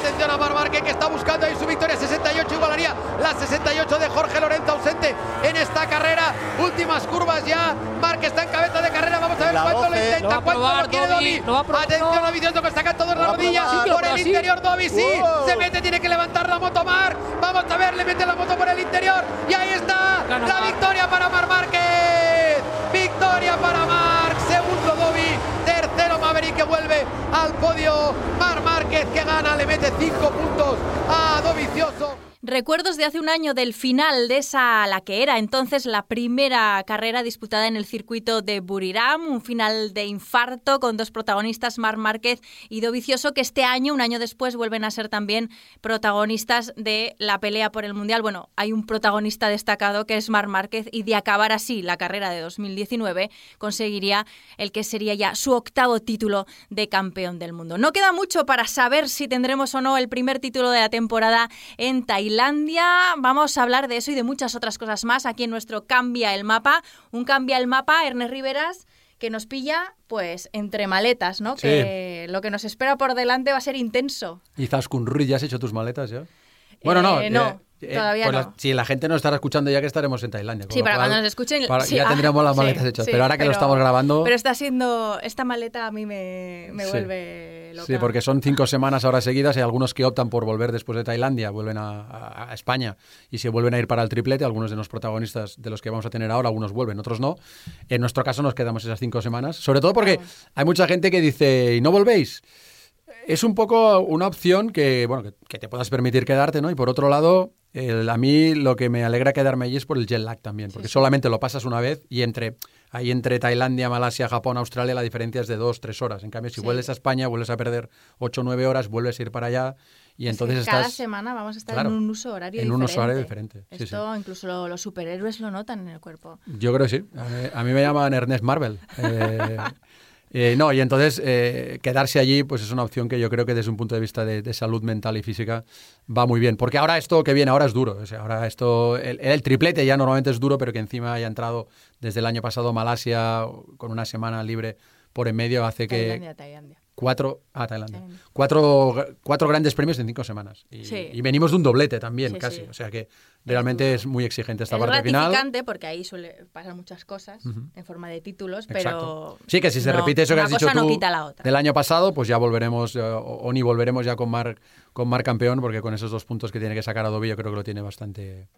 Atención a Mar Márquez que está buscando ahí su victoria 68 igualaría la 68 de Jorge Lorenzo ausente en esta carrera. Últimas curvas ya. Márquez está en cabeza de carrera. Vamos a ver La cuánto lo 12. intenta, Lo va a cuánto probar, lo quiere lo probar, Atención no. a Vicioso que está cantando la Lo va a rodilla. probar. Sí, por el sí. interior Dovi, sí. Wow. Se mete, tiene que levantar la moto Mar. Vamos a ver, le mete la moto por el interior. Y ahí está Gana la victoria para Mar Márquez. Victoria para Marc. Segundo Dovi. Tercero Maverick vuelve al podio. Mar Márquez que gana, le mete cinco puntos a Dovicioso. Recuerdos de hace un año del final de esa, la que era entonces la primera carrera disputada en el circuito de Buriram, un final de infarto con dos protagonistas, Marc Márquez y Dovicioso, que este año, un año después, vuelven a ser también protagonistas de la pelea por el Mundial. Bueno, hay un protagonista destacado que es Marc Márquez y de acabar así la carrera de 2019 conseguiría el que sería ya su octavo título de campeón del mundo. No queda mucho para saber si tendremos o no el primer título de la temporada en Tailandia. Vamos a hablar de eso y de muchas otras cosas más aquí en nuestro Cambia el Mapa. Un Cambia el Mapa, Ernest Riveras, que nos pilla pues entre maletas, ¿no? Sí. Que lo que nos espera por delante va a ser intenso. Y Zaskun Ruiz, ¿ya has hecho tus maletas ya? Bueno, no. Eh, todavía pues no. la- si la gente nos estará escuchando ya que estaremos en Tailandia. Sí, para cual, cuando nos escuchen. para- sí, ya ah, tendríamos las sí, maletas hechas. sí, pero ahora que lo estamos grabando. Pero está siendo. Esta maleta a mí me, me vuelve loca. Sí, porque son cinco semanas ahora seguidas. Hay algunos que optan por volver después de Tailandia, vuelven a, a- a España y se vuelven a ir para el triplete. Algunos de los protagonistas de los que vamos a tener ahora, algunos vuelven, otros no. En nuestro caso nos quedamos esas cinco semanas. Sobre todo porque hay mucha gente que dice, ¿y no volvéis? Es un poco una opción que, bueno, que, que te puedas permitir quedarte, ¿no? Y por otro lado, el- a mí lo que me alegra quedarme allí es por el jet lag también, porque solamente lo pasas una vez y entre ahí entre Tailandia, Malasia, Japón, Australia la diferencia es de dos, tres horas. En cambio, si Sí. vuelves a España, vuelves a perder ocho, nueve horas, vuelves a ir para allá y Es entonces cada estás semana vamos a estar Claro, en un uso horario en diferente. un uso horario diferente, Esto incluso lo- los superhéroes lo notan en el cuerpo. Yo creo que sí. A mí, a mí me llaman Ernest Marvel. Eh, eh, no, y entonces eh, quedarse allí pues es una opción que yo creo que desde un punto de vista de, de salud mental y física va muy bien. Porque ahora esto que viene ahora es duro. O sea, ahora esto, el, el triplete ya normalmente es duro, pero que encima haya entrado desde el año pasado Malasia con una semana libre por en medio hace que Tailandia, Tailandia. Cuatro ah, Tailandia. Cuatro, cuatro grandes premios en cinco semanas. Y, Sí. y venimos de un doblete también, Sí, casi. sí. O sea que realmente es, muy exigente esta es parte final. gratificante porque ahí suele pasar muchas cosas en forma de títulos, Exacto. pero... Sí, que si se no- repite eso que has dicho tú la del año pasado, pues ya volveremos, eh, o, o ni volveremos ya con Mar, con Mar campeón, porque con esos dos puntos que tiene que sacar Adobe yo creo que lo tiene bastante,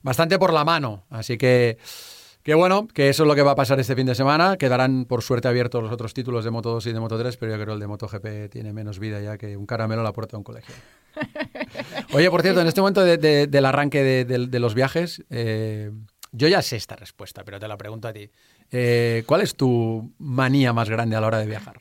bastante por la mano. Así que, que bueno, que eso es lo que va a pasar este fin de semana. Quedarán por suerte abiertos los otros títulos de Moto 2 y de Moto 3, pero yo creo que el de MotoGP tiene menos vida ya que un caramelo a la puerta de un colegio. Oye, por cierto, en este momento de- de- del arranque de, los viajes, eh, yo ya sé esta respuesta, pero te la pregunto a ti. Eh, ¿Cuál es tu manía más grande a la hora de viajar?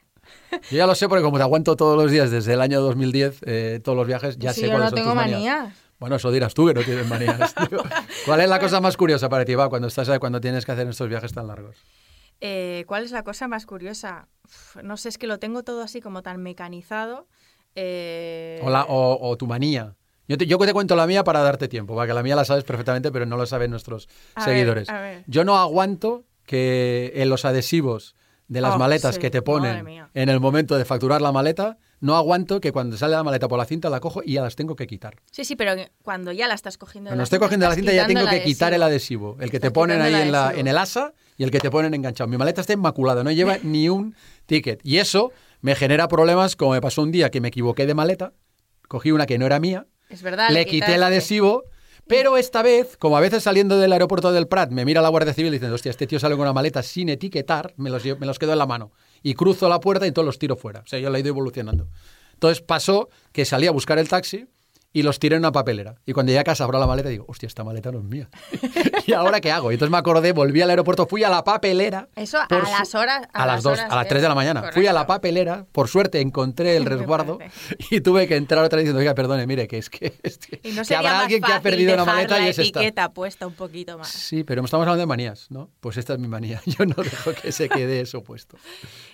Yo ya lo sé porque como te aguanto todos los días desde el año 2010, eh, todos los viajes, ya sé yo cuáles no son tengo tus manías. manías. Bueno, eso dirás tú que no tienes manías. tío. ¿Cuál es la cosa más curiosa para ti, va, cuando estás cuando tienes que hacer estos viajes tan largos? Eh, ¿Cuál es la cosa más curiosa? Uf, no sé, es que lo tengo todo así como tan mecanizado. Eh, O, la- o- o tu manía. Yo te, yo te cuento la mía para darte tiempo, porque la mía la sabes perfectamente, pero no lo saben nuestros A ver, seguidores. a ver. Yo no aguanto que en los adhesivos de las Oh, maletas sí, que te ponen en el momento de facturar la maleta, no aguanto que cuando sale la maleta por la cinta la cojo y ya las tengo que quitar. Sí, sí, pero cuando ya la estás cogiendo Cuando estoy cogiendo la cinta ya tengo que quitar el adhesivo. el que te ponen ahí en, la, en el asa y el que te ponen enganchado. Mi maleta está inmaculada, no lleva ni un ticket. Y eso me genera problemas como me pasó un día que me equivoqué de maleta, cogí una que no era mía, Es verdad. le quité el adhesivo, pero esta vez, como a veces saliendo del aeropuerto del Prat, me mira la Guardia Civil diciendo, hostia, este tío sale con una maleta sin etiquetar, me los, me los quedo en la mano. Y cruzo la puerta y todos los tiro fuera. O sea, yo la he ido evolucionando. Entonces pasó que salí a buscar el taxi y los tiré en una papelera. Y cuando llegué a casa abro la maleta y digo, hostia, esta maleta no es mía. ¿Y ahora qué hago? Y entonces me acordé, volví al aeropuerto, fui a la papelera. Eso a su- las horas- a A, las las 2, horas a las que- 3 de la mañana. Fui a la correcto. papelera, por suerte encontré el resguardo y tuve que entrar otra vez diciendo, oiga, perdone, mire, que es que, es que, Y no que habrá alguien que ha perdido una maleta la y es esta. etiqueta puesta un poquito más. Sí, pero estamos hablando de manías, ¿no? Pues esta es mi manía. Yo no dejo que se quede eso puesto.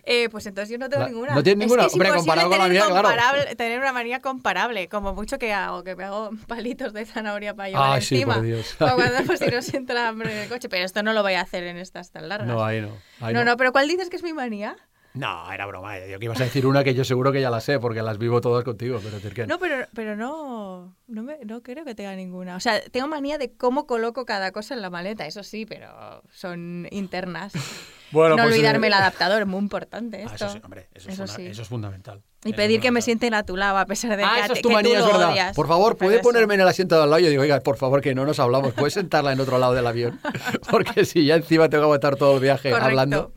Eh, pues entonces yo no tengo La- ninguna. ¿no tienes ninguna? Es que es Hombre, comparado con la mía, claro. tener una manía comparable. Como mucho que a, hago? Que me hago palitos de zanahoria para llevar Ah, sí, encima. por Dios. Para cuando pues, si nos entra hambre en el coche. Pero esto no lo voy a hacer en estas tan largas. No, ahí no. ahí no, no, pero ¿cuál dices que es mi manía? No, era broma. eh. Yo que ibas a decir una que yo seguro que ya la sé, porque las vivo todas contigo, pero que No, pero, pero no, no, me- no creo que tenga ninguna. O sea, tengo manía de cómo coloco cada cosa en la maleta, eso sí, pero son internas. Bueno, no pues, olvidarme eh, el adaptador, es muy importante Ah, esto. eso sí, hombre, eso, es, Eso funda- sí. eso es fundamental. Y pedir que me sienten a tu lado a pesar de Ah, que, eso es que tu tú manía, es verdad. odias. Por favor, Pero ¿puede eso. ponerme en el asiento de al lado? Yo digo, oiga, por favor, que no nos hablamos. ¿Puedes sentarla en otro lado del avión? Porque si ya encima tengo que aguantar todo el viaje Correcto. hablando.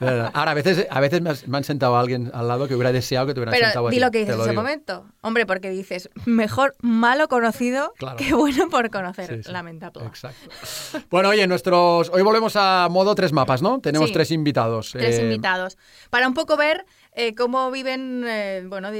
Ahora, a veces, a veces me, has- me han sentado a alguien al lado que hubiera deseado que te hubieran sentado Pero a di ti, lo que dices en ese momento. Hombre, porque dices, mejor malo conocido Claro. que bueno por conocer. Sí, sí. Lamentable. Exacto. Bueno, oye, nuestros. Hoy volvemos a modo tres mapas, ¿no? Tenemos Sí. tres invitados. Tres Eh, invitados. Para un poco ver eh, cómo viven eh, bueno,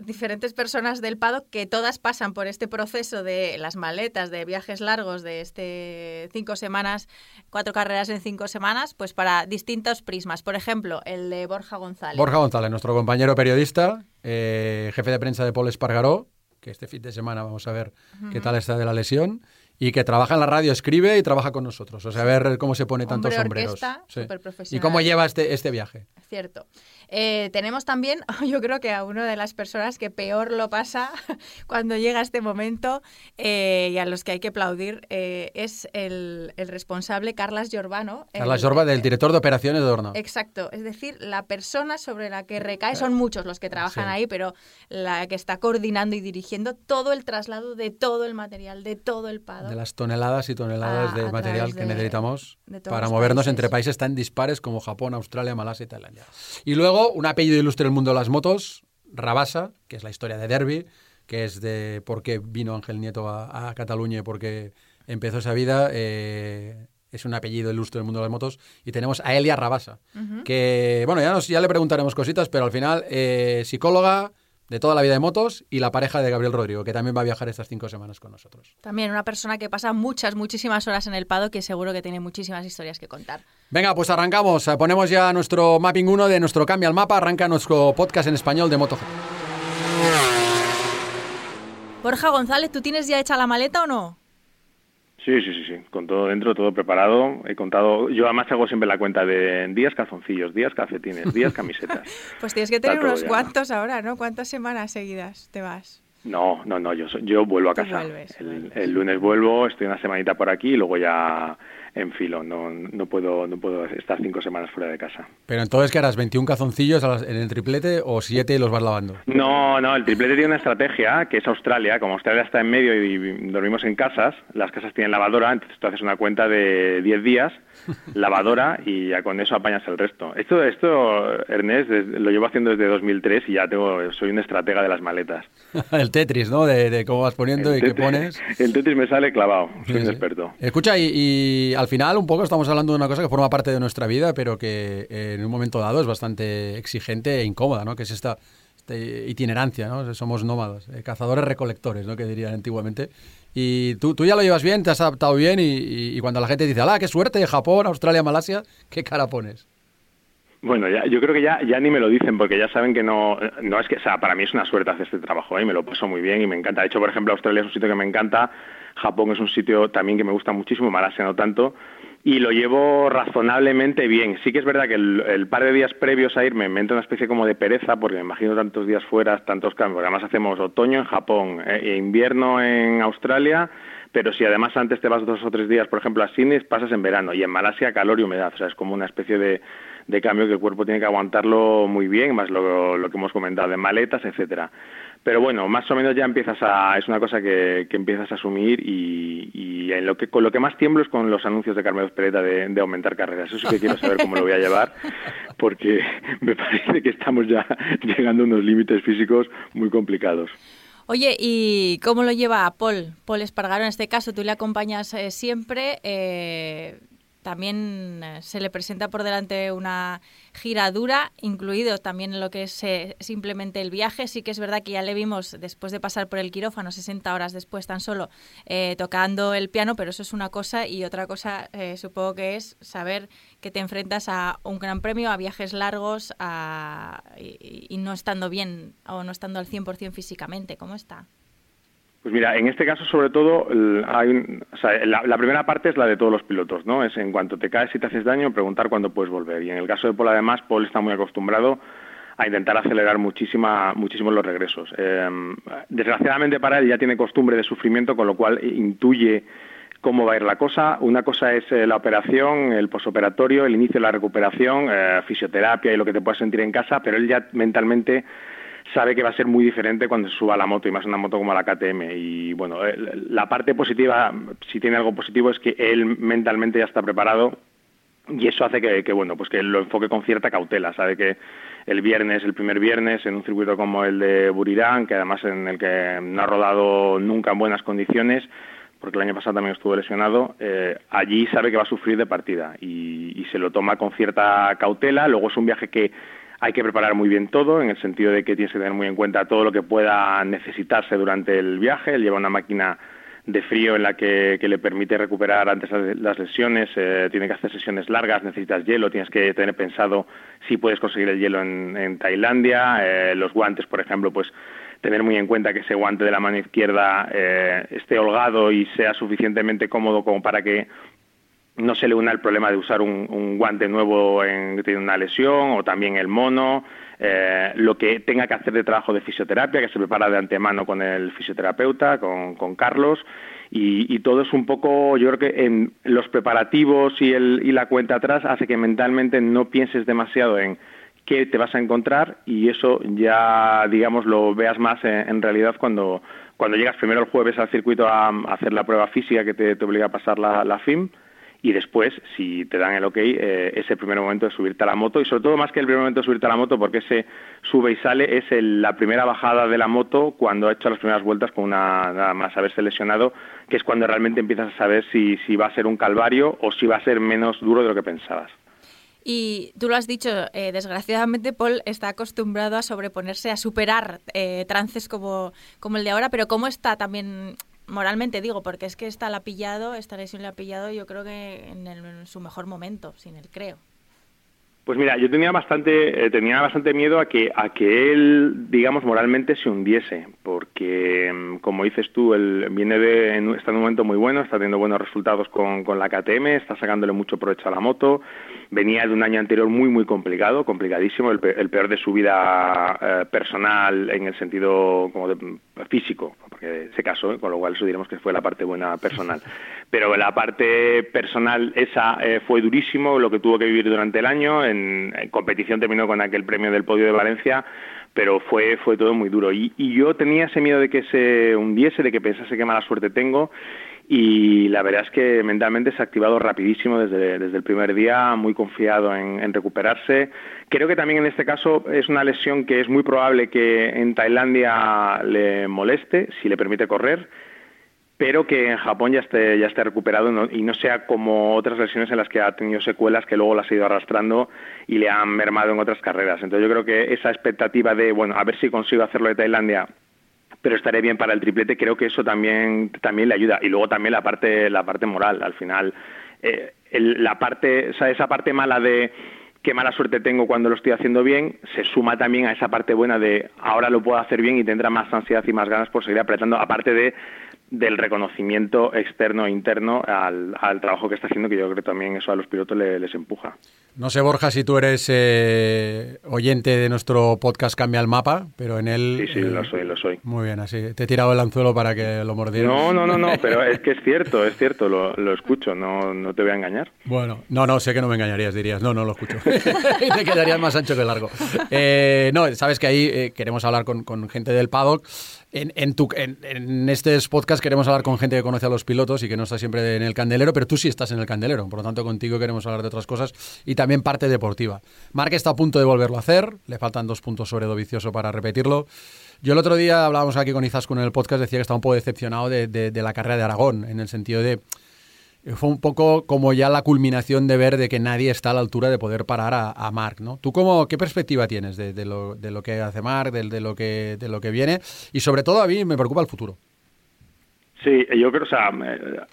diferentes personas del paddock que todas pasan por este proceso de las maletas, de viajes largos, de este cinco semanas, cuatro carreras en cinco semanas, pues para distintos prismas. Por ejemplo, el de Borja González. Borja González, nuestro compañero periodista, eh, jefe de prensa de Paul Espargaró, que este fin de semana vamos a ver qué tal está de la lesión, y que trabaja en la radio, escribe y trabaja con nosotros. O sea, a ver cómo se pone tantos Hombre sombreros. orquesta, Sí. ¿Y cómo lleva este, este viaje? Cierto. Eh, tenemos también, yo creo que a una de las personas que peor lo pasa cuando llega este momento eh, y a los que hay que aplaudir eh, es el, el responsable Carlas Giordano. el- Carla Jorba, del director de operaciones de Dorna. Exacto, es decir, la persona sobre la que recae, son muchos los que trabajan Sí. ahí, pero la que está coordinando y dirigiendo todo el traslado de todo el material, de todo el pado. De las toneladas y toneladas A- de a material que de- necesitamos para movernos países. entre países tan dispares como Japón, Australia, Malasia y Tailandia. Y luego, un apellido ilustre del mundo de las motos, Rabasa, que es la historia de Derby, que es de por qué vino Ángel Nieto a, a Cataluña y por qué empezó esa vida. eh, es un apellido ilustre del mundo de las motos. Y tenemos a Elia Rabasa, que, bueno, ya, nos, ya le preguntaremos cositas, pero al final, eh, psicóloga de toda la vida de motos y la pareja de Gabriel Rodrigo, que también va a viajar estas cinco semanas con nosotros. También una persona que pasa muchas, muchísimas horas en el pado que seguro que tiene muchísimas historias que contar. Venga, pues arrancamos. Eh, Ponemos ya nuestro mapping 1 de nuestro cambio al mapa. Arranca nuestro podcast en español de MotoGP. Borja González, ¿tú tienes ya hecha la maleta o no? Sí, sí, sí, sí, con todo dentro, todo preparado. He contado, yo además hago siempre la cuenta de días calzoncillos, días calcetines, días camisetas. Pues tienes que tener unos ya. cuantos ahora, ¿no? ¿Cuántas semanas seguidas te vas? No, no, no, yo, yo vuelvo a casa. vuelves, el, vuelves. el lunes vuelvo, estoy una semanita por aquí y luego ya en filo. No, no puedo, no puedo estar cinco semanas fuera de casa. Pero entonces, ¿qué harás? ¿21 calzoncillos a las- en el triplete o 7 y los vas lavando? No, no, el triplete tiene una estrategia que es Australia. Como Australia está en medio y dormimos en casas, las casas tienen lavadora, entonces tú haces una cuenta de 10 días, lavadora, y ya con eso apañas el resto. Esto, esto Ernest, lo llevo haciendo desde 2003 y ya tengo, soy un estratega de las maletas. el Tetris, ¿no? De, de cómo vas poniendo El y qué Tetris- pones. El Tetris me sale clavado, soy Sí, un sí. experto. Escucha, y, y al final un poco estamos hablando de una cosa que forma parte de nuestra vida, pero que eh, en un momento dado es bastante exigente e incómoda, ¿no? Que es esta, esta itinerancia, ¿no? Somos nómadas, eh, cazadores recolectores, ¿no? Que dirían antiguamente. Y tú, ya lo llevas bien, te has adaptado bien y, cuando la gente dice, ¡ah, qué suerte! Japón, Australia, Malasia, ¿qué cara pones? Bueno, ya, yo creo que ya, ya ni me lo dicen porque ya saben que no, no es que, o sea, para mí es una suerte hacer este trabajo ¿eh? me lo paso muy bien y me encanta. De hecho, por ejemplo, Australia es un sitio que me encanta, Japón es un sitio también que me gusta muchísimo, Malasia no tanto y lo llevo razonablemente bien. Sí que es verdad que el, par de días previos a irme me entra una especie como de pereza porque me imagino tantos días fuera, tantos cambios, además hacemos otoño en Japón, eh, e invierno en Australia pero si además antes te vas dos o tres días, por ejemplo, a Sydney, pasas en verano y en Malasia calor y humedad, o sea, es como una especie de, de cambio que el cuerpo tiene que aguantarlo muy bien, más lo, lo que hemos comentado de maletas, etcétera. Pero bueno, más o menos ya empiezas a, es una cosa que, que empiezas a asumir y, y en lo que, con lo que más tiemblo es con los anuncios de Carmelo Pereta de, de aumentar carreras. Eso sí que quiero saber cómo lo voy a llevar, porque me parece que estamos ya llegando a unos límites físicos muy complicados. Oye, ¿y cómo lo lleva Paul? Paul Espargaro, en este caso, tú le acompañas eh, siempre. eh, también eh, se le presenta por delante una gira dura, incluido también lo que es eh, simplemente el viaje. Sí que es verdad que ya le vimos después de pasar por el quirófano, 60 horas después tan solo, eh, tocando el piano, pero eso es una cosa y otra cosa eh, supongo que es saber que te enfrentas a un gran premio, a viajes largos a- y, y no estando bien o no estando al 100% físicamente. ¿Cómo está? Pues mira, en este caso sobre todo hay la, primera parte es la de todos los pilotos, ¿no? Es en cuanto te caes y te haces daño, preguntar cuándo puedes volver. Y en el caso de Paul además, Paul está muy acostumbrado a intentar acelerar muchísima, muchísimo los regresos. Em, desgraciadamente para él ya tiene costumbre de sufrimiento, con lo cual intuye cómo va a ir la cosa. Una cosa es eh, la operación, el posoperatorio, el inicio de la recuperación, eh, fisioterapia y lo que te puedas sentir en casa, pero él ya mentalmente sabe que va a ser muy diferente cuando se suba a la moto y más una moto como la KTM. Y bueno, eh, la parte positiva, si tiene algo positivo, es que él mentalmente ya está preparado y eso hace que, bueno, pues que lo enfoque con cierta cautela. Sabe que el viernes, el primer viernes, en un circuito como el de Burirán, que además en el que no ha rodado nunca en buenas condiciones, porque el año pasado también estuvo lesionado, eh, allí sabe que va a sufrir de partida y, y se lo toma con cierta cautela. Luego es un viaje que hay que preparar muy bien todo, en el sentido de que tienes que tener muy en cuenta todo lo que pueda necesitarse durante el viaje. Él lleva una máquina de frío en la que, le permite recuperar antes las lesiones, eh, tiene que hacer sesiones largas, necesitas hielo, tienes que tener pensado si puedes conseguir el hielo en, Tailandia, eh, los guantes, por ejemplo, pues tener muy en cuenta que ese guante de la mano izquierda eh, esté holgado y sea suficientemente cómodo como para que no se le una el problema de usar un, guante nuevo en tiene una lesión o también el mono, eh, lo que tenga que hacer de trabajo de fisioterapia, que se prepara de antemano con el fisioterapeuta, con, Carlos, y, todo es un poco, yo creo que en los preparativos y, el, y la cuenta atrás hace que mentalmente no pienses demasiado en qué te vas a encontrar y eso ya, digamos, lo veas más en, realidad cuando, cuando llegas primero el jueves al circuito a, hacer la prueba física que te, obliga a pasar la, la FIM y después, si te dan el ok, eh, ese primer momento de subirte a la moto y sobre todo más que el primer momento de subirte a la moto porque ese sube y sale es la primera bajada de la moto cuando ha hecho las primeras vueltas con una nada más haberse lesionado, que es cuando realmente empiezas a saber si, si va a ser un calvario o si va a ser menos duro de lo que pensabas. Y tú lo has dicho, eh, desgraciadamente Paul está acostumbrado a sobreponerse, a superar eh, trances como el de ahora, pero ¿cómo está también moralmente digo, porque es que esta la ha pillado, esta lesión la ha pillado yo creo que en, su mejor momento, sin él creo. Pues mira, yo tenía bastante, eh, tenía bastante miedo a que, a que él, digamos, moralmente se hundiese, porque, mm, como dices tú, él viene de, está en un momento muy bueno, está teniendo buenos resultados con, con la KTM, está sacándole mucho provecho a la moto, venía de un año anterior muy, muy complicado, complicadísimo, el, peor de su vida eh, personal en el sentido como de, físico, porque se casó, con lo cual eso diremos que fue la parte buena personal. Pero la parte personal esa eh, fue durísimo, lo que tuvo que vivir durante el año, en, competición terminó con aquel premio del podio de Valencia, pero fue, fue todo muy duro. Y, y yo tenía ese miedo de que se hundiese, de que pensase qué mala suerte tengo, y la verdad es que mentalmente se ha activado rapidísimo desde, desde el primer día, muy confiado en, recuperarse. Creo que también en este caso es una lesión que es muy probable que en Tailandia le moleste, si le permite correr, pero que en Japón ya esté, ya esté recuperado y no sea como otras lesiones en las que ha tenido secuelas que luego las ha ido arrastrando y le han mermado en otras carreras. Entonces yo creo que esa expectativa de, bueno, a ver si consigo hacerlo de Tailandia pero estaré bien para el triplete, creo que eso también, también le ayuda. Y luego también la parte, la parte moral, al final, eh, la parte, esa parte mala de qué mala suerte tengo cuando lo estoy haciendo bien, se suma también a esa parte buena de ahora lo puedo hacer bien y tendrá más ansiedad y más ganas por seguir apretando, aparte de del reconocimiento externo e interno al, trabajo que está haciendo, que yo creo que también eso a los pilotos les empuja. No sé, Borja, si tú eres eh, oyente de nuestro podcast Cambia el Mapa, pero en él... Sí, sí, lo soy, lo soy. Muy bien, así. Te he tirado el anzuelo para que lo mordieras. No, no, no, no, pero es que es cierto, es cierto, lo, lo escucho, no, no te voy a engañar. Bueno, no, no, sé que no me engañarías, dirías, no, no lo escucho. y te quedarías más ancho que largo. Eh, no, sabes que ahí eh, queremos hablar con, con gente del paddock en, en, tu, en, en, este podcast queremos hablar con gente que conoce a los pilotos y que no está siempre en el candelero, pero tú sí estás en el candelero. Por lo tanto, contigo queremos hablar de otras cosas y también parte deportiva. Mark está a punto de volverlo a hacer. Le faltan dos puntos sobre Dovicioso para repetirlo. Yo el otro día hablábamos aquí con Izaskun en el podcast, decía que estaba un poco decepcionado de, de la carrera de Aragón, en el sentido de fue un poco como ya la culminación de ver de que nadie está a la altura de poder parar a, a Mark, ¿no? ¿Tú cómo, qué perspectiva tienes de, lo, de lo, que hace Mark, de, de, lo que, de lo que viene? Y sobre todo a mí me preocupa el futuro. Sí, yo creo, o sea,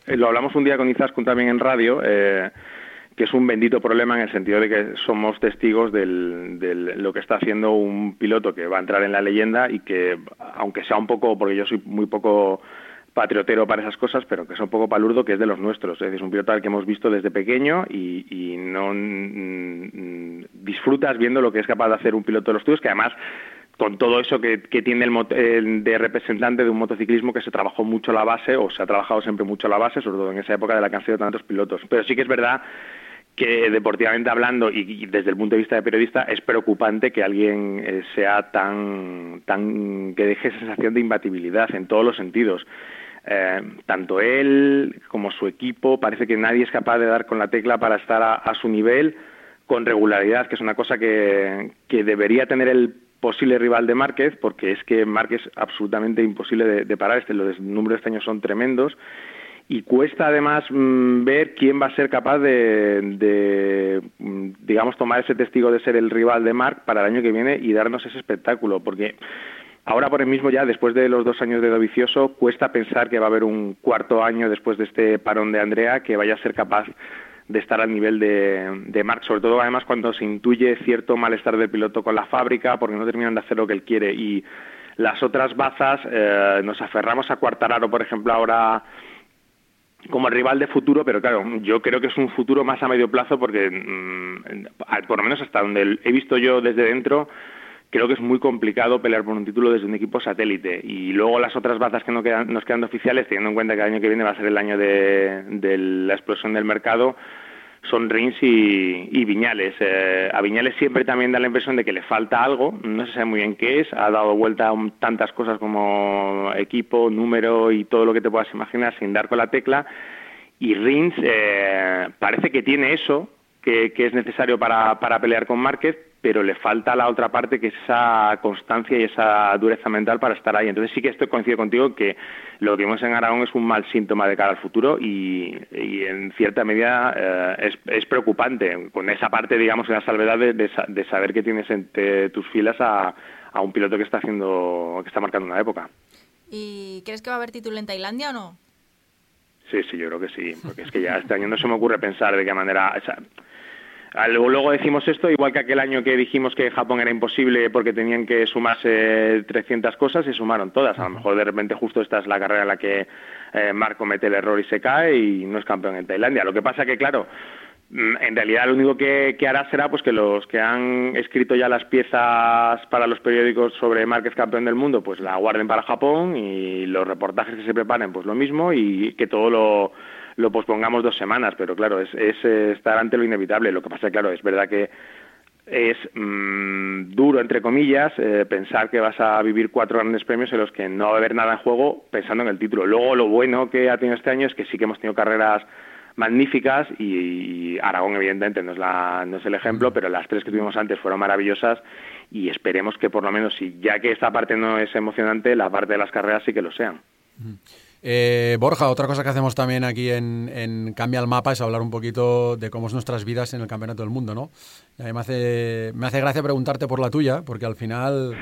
lo hablamos un día con Izaskun también en radio, eh, que es un bendito problema en el sentido de que somos testigos de lo que está haciendo un piloto que va a entrar en la leyenda y que, aunque sea un poco, porque yo soy muy poco patriotero para esas cosas, pero que es un poco palurdo, que es de los nuestros. Es decir, un piloto al que hemos visto desde pequeño y, no mm, disfrutas viendo lo que es capaz de hacer un piloto de los tuyos, que además con todo eso que, tiene el, de representante de un motociclismo que se trabajó mucho la base o se ha trabajado siempre mucho la base, sobre todo en esa época de la que han sido tantos pilotos. Pero sí que es verdad que deportivamente hablando y, desde el punto de vista de periodista es preocupante que alguien eh, sea tan, tan que deje sensación de imbatibilidad en todos los sentidos. Eh, tanto él como su equipo parece que nadie es capaz de dar con la tecla para estar a, su nivel con regularidad, que es una cosa que, debería tener el posible rival de Márquez, porque es que Márquez es absolutamente imposible de, de parar. Este, los números de este año son tremendos y cuesta además mm, ver quién va a ser capaz de, mm, digamos, tomar ese testigo de ser el rival de Marc para el año que viene y darnos ese espectáculo, porque ahora por el mismo ya, después de los dos años de Dovicioso, cuesta pensar que va a haber un cuarto año después de este parón de Andrea que vaya a ser capaz de estar al nivel de, de Marc, sobre todo además cuando se intuye cierto malestar del piloto con la fábrica, porque no terminan de hacer lo que él quiere. Y las otras bazas, eh, nos aferramos a Cuartararo, por ejemplo, ahora como rival de futuro, pero claro, yo creo que es un futuro más a medio plazo porque, mm, por lo menos hasta donde he visto yo desde dentro, creo que es muy complicado pelear por un título desde un equipo satélite. Y luego las otras bazas que nos quedan, nos quedan oficiales, teniendo en cuenta que el año que viene va a ser el año de la explosión del mercado, son Rins y, Viñales. Eh, a Viñales siempre también da la impresión de que le falta algo, no se sabe muy bien qué es, ha dado vuelta a tantas cosas como equipo, número y todo lo que te puedas imaginar sin dar con la tecla. Y Rins eh, parece que tiene eso, que, es necesario para, para pelear con Márquez, pero le falta la otra parte que es esa constancia y esa dureza mental para estar ahí. Entonces sí que estoy coincido contigo que lo que vimos en Aragón es un mal síntoma de cara al futuro y, en cierta medida eh, es, preocupante con esa parte, digamos, la salvedad de, saber que tienes entre tus filas a, a un piloto que está haciendo, que está marcando una época. ¿Y crees que va a haber título en Tailandia o no? Sí, sí, yo creo que sí, porque es que ya este año no se me ocurre pensar de qué manera... luego decimos esto, igual que aquel año que dijimos que Japón era imposible porque tenían que sumarse 300 cosas y sumaron todas. A lo mejor de repente justo esta es la carrera en la que eh, Marco mete el error y se cae y no es campeón en Tailandia. Lo que pasa que, claro, mm, en realidad lo único que, hará será pues que los que han escrito ya las piezas para los periódicos sobre Márquez campeón del mundo, pues la guarden para Japón y los reportajes que se preparen, pues lo mismo y que todo lo lo pospongamos dos semanas, pero claro, es, eh, estar ante lo inevitable. Lo que pasa, claro, es verdad que es mm, duro, entre comillas, eh, pensar que vas a vivir cuatro grandes premios en los que no va a haber nada en juego pensando en el título. Luego, lo bueno que ha tenido este año es que sí que hemos tenido carreras magníficas y, Aragón evidentemente no es, la, no es el ejemplo, pero las tres que tuvimos antes fueron maravillosas y esperemos que por lo menos, si ya que esta parte no es emocionante, la parte de las carreras sí que lo sean. Eh, Borja, otra cosa que hacemos también aquí en, Cambia el Mapa es hablar un poquito de cómo es nuestras vidas en el Campeonato del Mundo, ¿no? Y a me hace, gracia preguntarte por la tuya, porque al final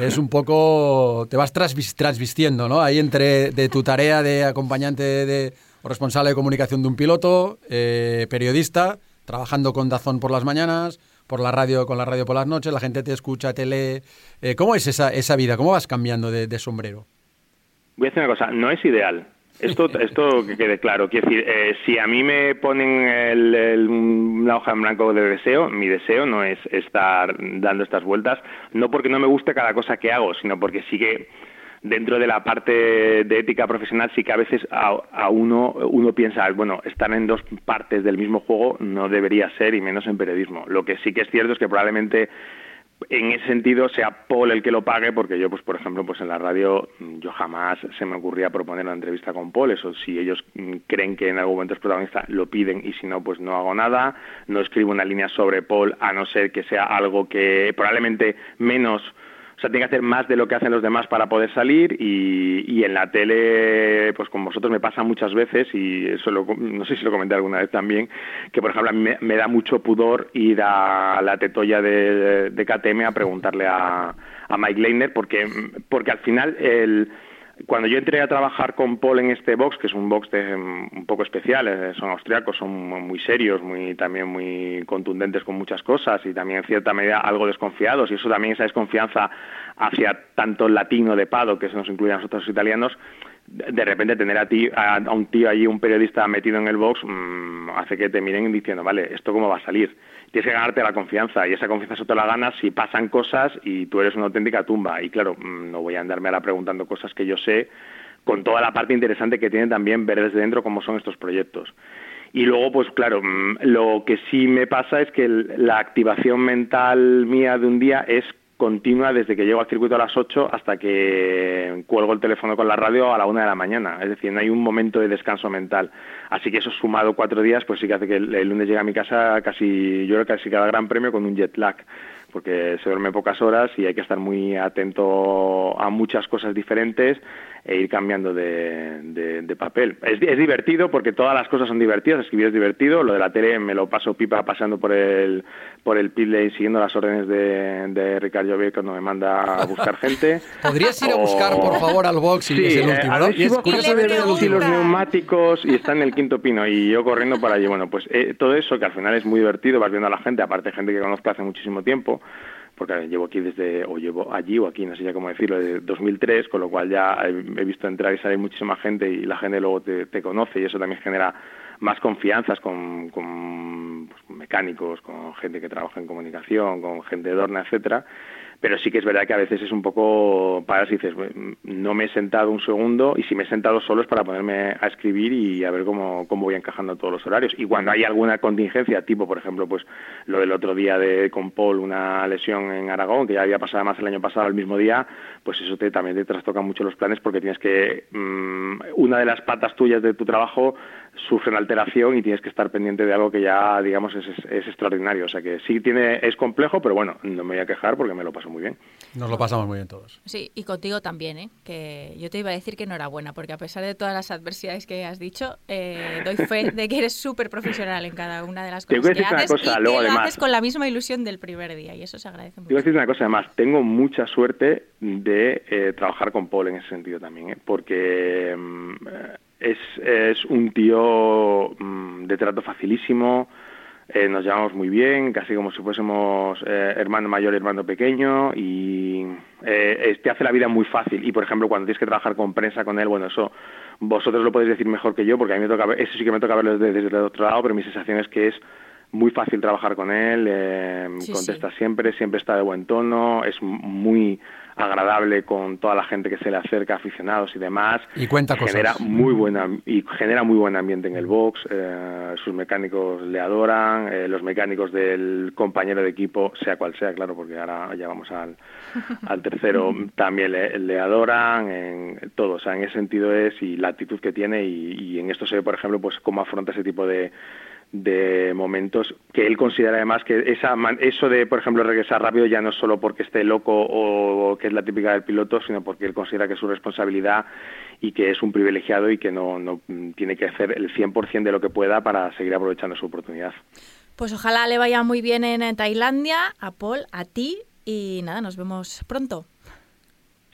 es un poco... te vas transvistiendo, ¿no? Ahí entre de tu tarea de acompañante o responsable de comunicación de un piloto, eh, periodista, trabajando con Dazón por las mañanas, por la radio, con la radio por las noches, la gente te escucha, te lee. Eh, ¿Cómo es esa vida? ¿Cómo vas cambiando de sombrero? Voy a decir una cosa, no es ideal. Esto, esto que quede claro. Quiero decir, eh, si a mí me ponen el, una hoja en blanco de deseo, mi deseo no es estar dando estas vueltas, no porque no me guste cada cosa que hago, sino porque sí que dentro de la parte de ética profesional sí que a veces a, a, uno uno piensa bueno estar en dos partes del mismo juego no debería ser y menos en periodismo lo que sí que es cierto es que probablemente en ese sentido sea Paul el que lo pague porque yo pues por ejemplo pues en la radio mm, yo jamás se me ocurría proponer una entrevista con Paul. Eso si ellos mm, creen que en algún momento es protagonista lo piden y si no pues no hago nada. No escribo una línea sobre Paul a no ser que sea algo que probablemente menos sea, tiene que hacer más de lo que hacen los demás para poder salir y, en la tele, pues con vosotros me pasa muchas veces y eso no sé si lo comenté alguna vez también, que por ejemplo a mí me, da mucho pudor ir a la tetoya de, de KTM a preguntarle a, Mike Leiner porque, porque al final el cuando yo entré a trabajar con Paul en este box, que es un box de, un poco especial, eh, son austriacos, son muy serios, muy también muy contundentes con muchas cosas y también en cierta medida algo desconfiados y eso también esa desconfianza hacia tanto latino de Pado, que se nos incluye a nosotros italianos, de repente tener a ti a, un tío allí, un periodista metido en el box, mm, hace que te miren diciendo, vale, ¿esto cómo va a salir? Tienes que ganarte la confianza y esa confianza solo te la ganas si pasan cosas y tú eres una auténtica tumba. Y claro, mm, no voy a andarme ahora preguntando cosas que yo sé, con toda la parte interesante que tiene también ver desde dentro cómo son estos proyectos. Y luego, pues claro, mm, lo que sí me pasa es que la activación mental mía de un día es continua desde que llego al circuito a las 8 hasta que cuelgo el teléfono con la radio a la 1 de la mañana. Es decir, no hay un momento de descanso mental. Así que eso sumado cuatro días, pues sí que hace que el, lunes llegue a mi casa casi, yo creo que casi cada gran premio con un jet lag porque se duerme pocas horas y hay que estar muy atento a muchas cosas diferentes e ir cambiando de, papel. Es, divertido porque todas las cosas son divertidas, escribir es divertido, lo de la tele me lo paso pipa pasando por el por el lane siguiendo las órdenes de, de Ricardo Llobet cuando me manda a buscar gente. ¿Podrías ir a buscar, por favor, al box y es el último, ¿no? Y es curioso ver los neumáticos y está en el quinto pino y yo corriendo para allí. Bueno, pues eh, todo eso que al final es muy divertido, vas viendo a la gente, aparte gente que conozco hace muchísimo tiempo, porque llevo aquí desde, o llevo allí o aquí, no sé ya cómo decirlo, desde 2003, con lo cual ya he, visto entrar y salir muchísima gente y la gente luego te, conoce y eso también genera más confianzas con, con, pues, con, mecánicos, con gente que trabaja en comunicación, con gente de Dorna, etcétera pero sí que es verdad que a veces es un poco para si dices, no me he sentado un segundo y si me he sentado solo es para ponerme a escribir y a ver cómo, cómo voy encajando todos los horarios. Y cuando hay alguna contingencia, tipo por ejemplo pues lo del otro día de con Paul, una lesión en Aragón, que ya había pasado más el año pasado el mismo día, pues eso te, también te trastoca mucho los planes porque tienes que, mm, una de las patas tuyas de tu trabajo sufre una alteración y tienes que estar pendiente de algo que ya, digamos, es, es, extraordinario. O sea que sí tiene, es complejo, pero bueno, no me voy a quejar porque me lo paso muy bien. Nos lo pasamos muy bien todos. Sí, y contigo también, ¿eh? Que yo te iba a decir que enhorabuena, porque a pesar de todas las adversidades que has dicho, eh, doy fe de que eres súper profesional en cada una de las cosas que haces cosa, y luego, que además, haces con la misma ilusión del primer día, y eso se agradece mucho. Te voy a decir una cosa, además, tengo mucha suerte de eh, trabajar con Paul en ese sentido también, ¿eh? porque... Es, es un tío mm, de trato facilísimo, eh, nos llevamos muy bien, casi como si fuésemos eh, hermano mayor y hermano pequeño, y eh, te hace la vida muy fácil. Y por ejemplo, cuando tienes que trabajar con prensa con él, bueno, eso vosotros lo podéis decir mejor que yo, porque a mí me toca, eso sí que me toca verlo desde, el otro lado, pero mi sensación es que es muy fácil trabajar con él, contesta siempre, siempre está de buen tono, es muy agradable con toda la gente que se le acerca, aficionados y demás. Y cuenta genera Muy buena, y genera muy buen ambiente en el box. Eh, sus mecánicos le adoran, eh, los mecánicos del compañero de equipo, sea cual sea, claro, porque ahora ya vamos al, al tercero, también le, le, adoran, en todo. O sea, en ese sentido es y la actitud que tiene y, y en esto se ve, por ejemplo, pues cómo afronta ese tipo de de momentos que él considera además que esa, eso de, por ejemplo, regresar rápido ya no es solo porque esté loco o que es la típica del piloto, sino porque él considera que es su responsabilidad y que es un privilegiado y que no, no tiene que hacer el 100% de lo que pueda para seguir aprovechando su oportunidad. Pues ojalá le vaya muy bien en Tailandia, a Paul, a ti y nada, nos vemos pronto.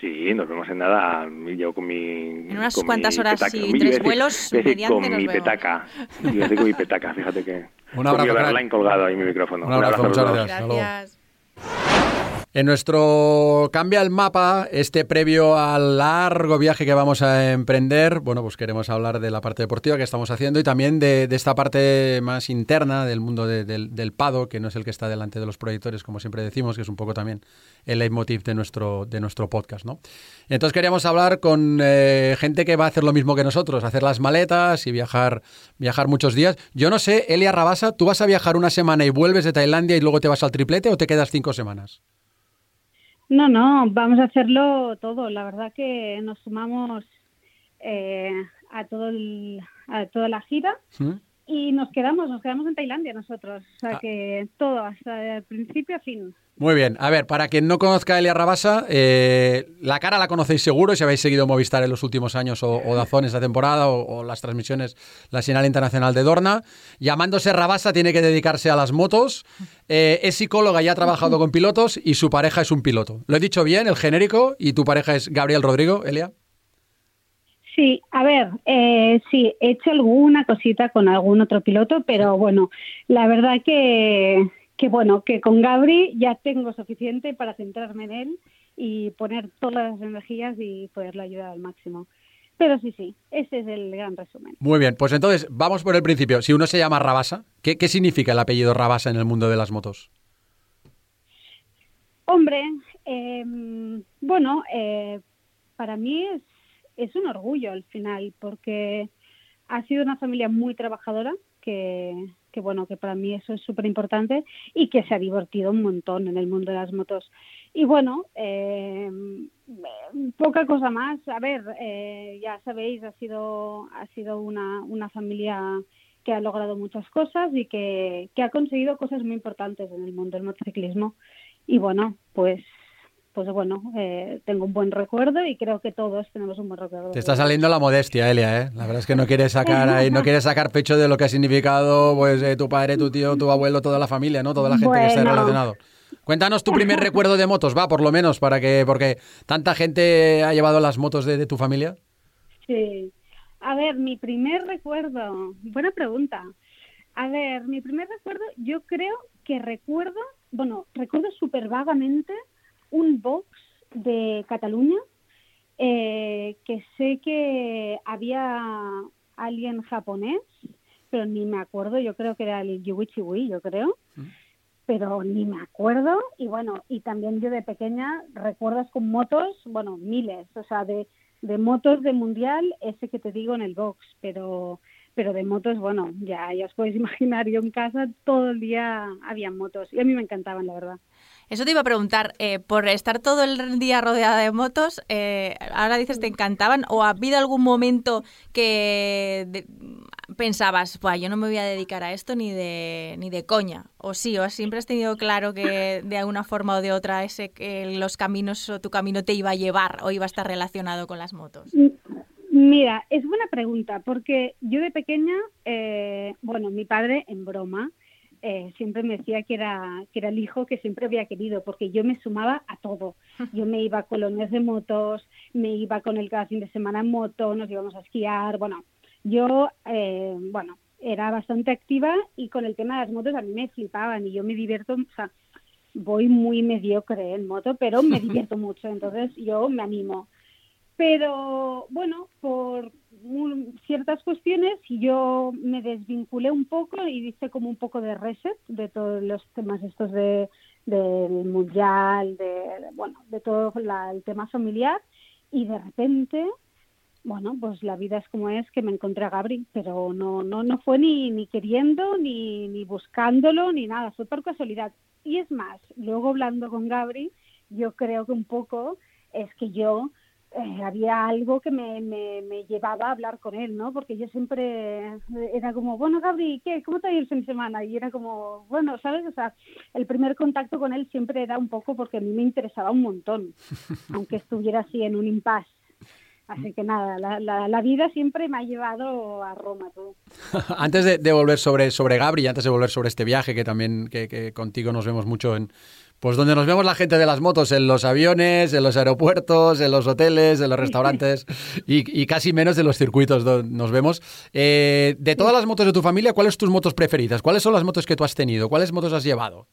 Sí, nos vemos en nada. Yo con mi. En unas cuantas horas y tres vuelos. con mi petaca. Yo con mi petaca, fíjate que. Un abrazo. Con mi colgado ahí mi micrófono. Un abrazo, muchas gracias. gracias. En nuestro Cambia el Mapa, este previo al largo viaje que vamos a emprender, bueno, pues queremos hablar de la parte deportiva que estamos haciendo y también de, esta parte más interna del mundo del pado, que no es el que está delante de los proyectores, como siempre decimos, que es un poco también el leitmotiv de nuestro, de nuestro podcast, ¿no? Entonces queríamos hablar con eh, gente que va a hacer lo mismo que nosotros, hacer las maletas y viajar, viajar muchos días. Yo no sé, Elia Rabasa, ¿tú vas a viajar una semana y vuelves de Tailandia y luego te vas al triplete o te quedas cinco semanas? No, no, vamos a hacerlo todo. La verdad que nos sumamos eh, a todo a toda la gira y nos quedamos, nos quedamos en Tailandia nosotros. O sea ah. que todo, hasta el principio a fin. Muy bien. A ver, para quien no conozca a Elia Rabasa, eh, la cara la conocéis seguro si habéis seguido Movistar en los últimos años o, o Dazón esta temporada o, las transmisiones, la señal internacional de Dorna. Llamándose Rabasa tiene que dedicarse a las motos. Eh, es psicóloga y ha trabajado con pilotos y su pareja es un piloto. ¿Lo he dicho bien, el genérico? ¿Y tu pareja es Gabriel Rodrigo, Elia? Sí, a ver, eh, sí, he hecho alguna cosita con algún otro piloto, pero bueno, la verdad que, que bueno, que con Gabri ya tengo suficiente para centrarme en él y poner todas las energías y poderlo ayudar al máximo. Pero sí, sí, ese es el gran resumen. Muy bien, pues entonces vamos por el principio. Si uno se llama Rabasa, ¿qué, qué significa el apellido Rabasa en el mundo de las motos? Hombre, eh, bueno, eh, para mí es, es un orgullo al final, porque ha sido una familia muy trabajadora, que, que bueno, que para mí eso es súper importante y que se ha divertido un montón en el mundo de las motos. Y bueno, eh, poca cosa más. A ver, eh, ya sabéis, ha sido, ha sido una, una familia que ha logrado muchas cosas y que, que ha conseguido cosas muy importantes en el mundo del motociclismo. Y bueno, pues pues bueno, eh, tengo un buen recuerdo y creo que todos tenemos un buen recuerdo. Te está saliendo la modestia, Elia, ¿eh? La verdad es que no quieres sacar ahí, no quieres sacar pecho de lo que ha significado pues eh, tu padre, tu tío, tu abuelo, toda la familia, ¿no? Toda la gente que está relacionado. Cuéntanos tu primer recuerdo de motos, va, por lo menos, para que, porque tanta gente ha llevado las motos de, de tu familia. Sí. A ver, mi primer recuerdo, buena pregunta. A ver, mi primer recuerdo, yo creo que recuerdo, bueno, recuerdo súper vagamente un box de Cataluña eh, que sé que había alguien japonés, pero ni me acuerdo, yo creo que era el Yuichiwi, yo creo, pero ni me acuerdo. Y bueno, y también yo de pequeña recuerdas con motos, bueno, miles, o sea, de, de motos de mundial, ese que te digo en el box, pero pero de motos, bueno, ya, ya os podéis imaginar, yo en casa todo el día había motos y a mí me encantaban, la verdad. Eso te iba a preguntar, eh, por estar todo el día rodeada de motos, eh, ahora dices te encantaban, o ha habido algún momento que pensabas, yo no me voy a dedicar a esto ni de, ni de coña, o sí, o siempre has tenido claro que de alguna forma o de otra ese que los caminos o tu camino te iba a llevar o iba a estar relacionado con las motos. Mira, es buena pregunta, porque yo de pequeña, eh, bueno, mi padre en broma, eh, siempre me decía que era, que era el hijo que siempre había querido, porque yo me sumaba a todo. Yo me iba a colonias de motos, me iba con él cada fin de semana en moto, nos íbamos a esquiar, bueno, yo, eh, bueno, era bastante activa y con el tema de las motos a mí me flipaban y yo me divierto, o sea, voy muy mediocre en moto, pero me divierto mucho, entonces yo me animo. Pero bueno, por ciertas cuestiones yo me desvinculé un poco y hice como un poco de reset de todos los temas estos de del mundial, de bueno, de todo el tema familiar y de repente bueno, pues la vida es como es que me encontré a Gabri, pero no no no fue ni ni queriendo ni ni buscándolo ni nada, fue por casualidad. Y es más, luego hablando con Gabri, yo creo que un poco es que yo eh, había algo que me, me, llevaba a hablar con él, ¿no? Porque yo siempre era como, bueno, Gabri, ¿qué? ¿Cómo te ha ido el fin de semana? Y era como, bueno, ¿sabes? O sea, el primer contacto con él siempre era un poco porque a mí me interesaba un montón, aunque estuviera así en un impasse. Así que nada, la, la, vida siempre me ha llevado a Roma. Tú. antes de, volver sobre, sobre Gabri, antes de volver sobre este viaje, que también que, que contigo nos vemos mucho en, pues donde nos vemos la gente de las motos, en los aviones, en los aeropuertos, en los hoteles, en los restaurantes y, casi menos en los circuitos donde nos vemos. Eh, de todas las motos de tu familia, ¿cuáles son tus motos preferidas? ¿Cuáles son las motos que tú has tenido? ¿Cuáles motos has llevado?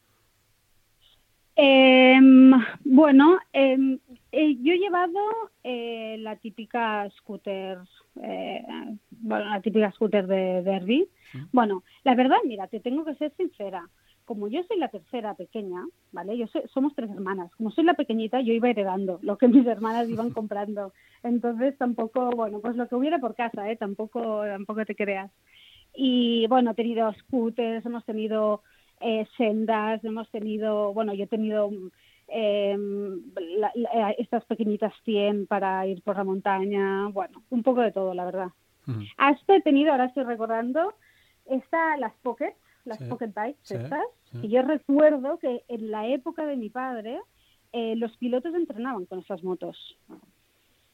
Em, bueno, em, eh, yo he llevado eh, la típica scooter, bueno, la típica scooter de Derby. Bueno, la verdad, mira, te tengo que ser sincera como yo soy la tercera pequeña, ¿vale? Yo somos tres hermanas. Como soy la pequeñita, yo iba heredando lo que mis hermanas iban comprando. Entonces tampoco, bueno, pues lo que hubiera por casa, ¿eh? Tampoco, tampoco te creas. Y bueno, he tenido scooters, hemos tenido eh, sendas, hemos tenido, bueno, yo he tenido em, estas pequeñitas 100 para ir por la montaña, bueno, un poco de todo, la verdad. Hasta he tenido, ahora estoy recordando, esta, las Pocket, las Pocket Bikes estas, y yo recuerdo que en la época de mi padre eh, los pilotos entrenaban con esas motos.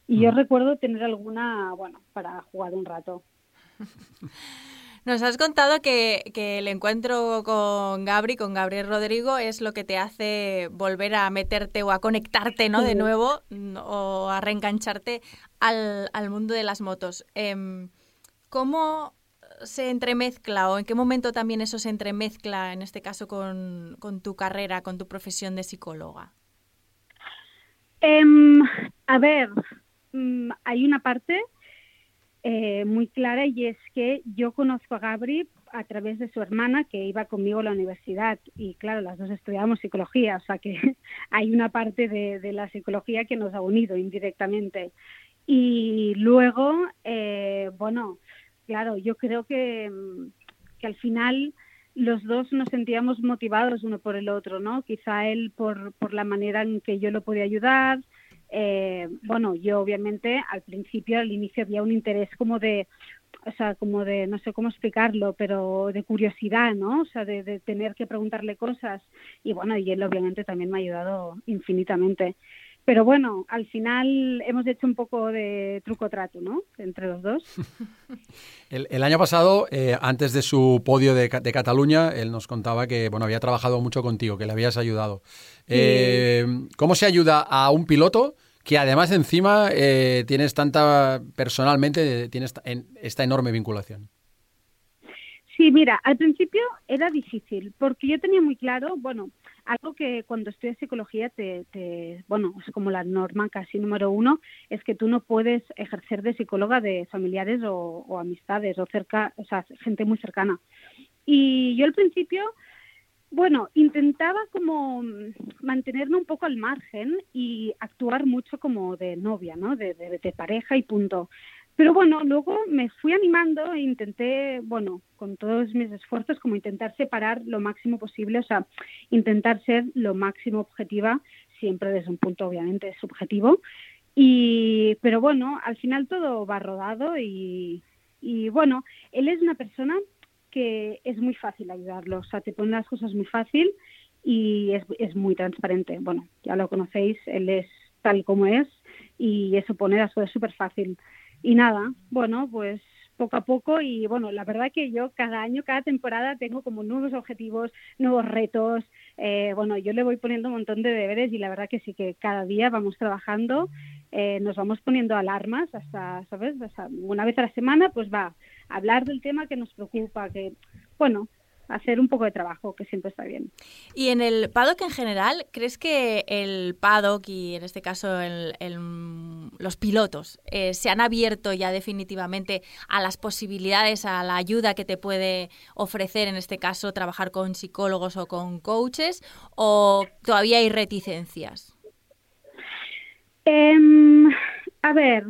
Y yo recuerdo tener alguna, bueno, para jugar un rato. Nos has contado que, el encuentro con Gabri, con Gabriel Rodrigo, es lo que te hace volver a meterte o a conectarte ¿no? de nuevo o a reengancharte al, mundo de las motos. Em, ¿Cómo se entremezcla o en qué momento también eso se entremezcla, en este caso, con, tu carrera, con tu profesión de psicóloga? Em, a ver, mm, hay una parte eh, muy clara y es que yo conozco a Gabri a través de su hermana que iba conmigo a la universidad y claro, las dos estudiamos psicología, o sea que hay una parte de, la psicología que nos ha unido indirectamente. Y luego, eh, bueno, claro, yo creo que, que al final los dos nos sentíamos motivados uno por el otro, ¿no? Quizá él por, por la manera en que yo lo podía ayudar, eh, bueno, yo obviamente al principio, al inicio había un interés como de, o sea, como de, no sé cómo explicarlo, pero de curiosidad, ¿no? O sea, de, tener que preguntarle cosas. Y bueno, y él obviamente también me ha ayudado infinitamente. Pero bueno, al final hemos hecho un poco de truco-trato, ¿no? Entre los dos. el, año pasado, eh, antes de su podio de, Cataluña, él nos contaba que, bueno, había trabajado mucho contigo, que le habías ayudado. Eh, ¿Cómo se ayuda a un piloto que además encima eh, tienes tanta, personalmente, tienes esta enorme vinculación? Sí, mira, al principio era difícil porque yo tenía muy claro, bueno, algo que cuando estudias psicología te, bueno, es como la norma casi número uno, es que tú no puedes ejercer de psicóloga de familiares o, amistades o cerca, o sea, gente muy cercana. Y yo al principio, bueno, intentaba como mantenerme un poco al margen y actuar mucho como de novia, ¿no? de, de pareja y punto. Pero bueno, luego me fui animando e intenté, bueno, con todos mis esfuerzos, como intentar separar lo máximo posible, o sea, intentar ser lo máximo objetiva, siempre desde un punto obviamente subjetivo. Y, pero bueno, al final todo va rodado y, y bueno, él es una persona que es muy fácil ayudarlo, o sea, te pone las cosas muy fácil y es, es muy transparente. Bueno, ya lo conocéis, él es tal como es y eso pone las cosas súper fácil. Y nada, bueno, pues poco a poco y bueno, la verdad que yo cada año, cada temporada tengo como nuevos objetivos, nuevos retos. Eh, bueno, yo le voy poniendo un montón de deberes y la verdad que sí que cada día vamos trabajando, eh, nos vamos poniendo alarmas hasta, ¿sabes? una vez a la semana pues va a hablar del tema que nos preocupa, que bueno, hacer un poco de trabajo, que siempre está bien. Y en el paddock en general, ¿crees que el paddock y en este caso el, los pilotos eh, se han abierto ya definitivamente a las posibilidades, a la ayuda que te puede ofrecer en este caso trabajar con psicólogos o con coaches o todavía hay reticencias? Em, a ver,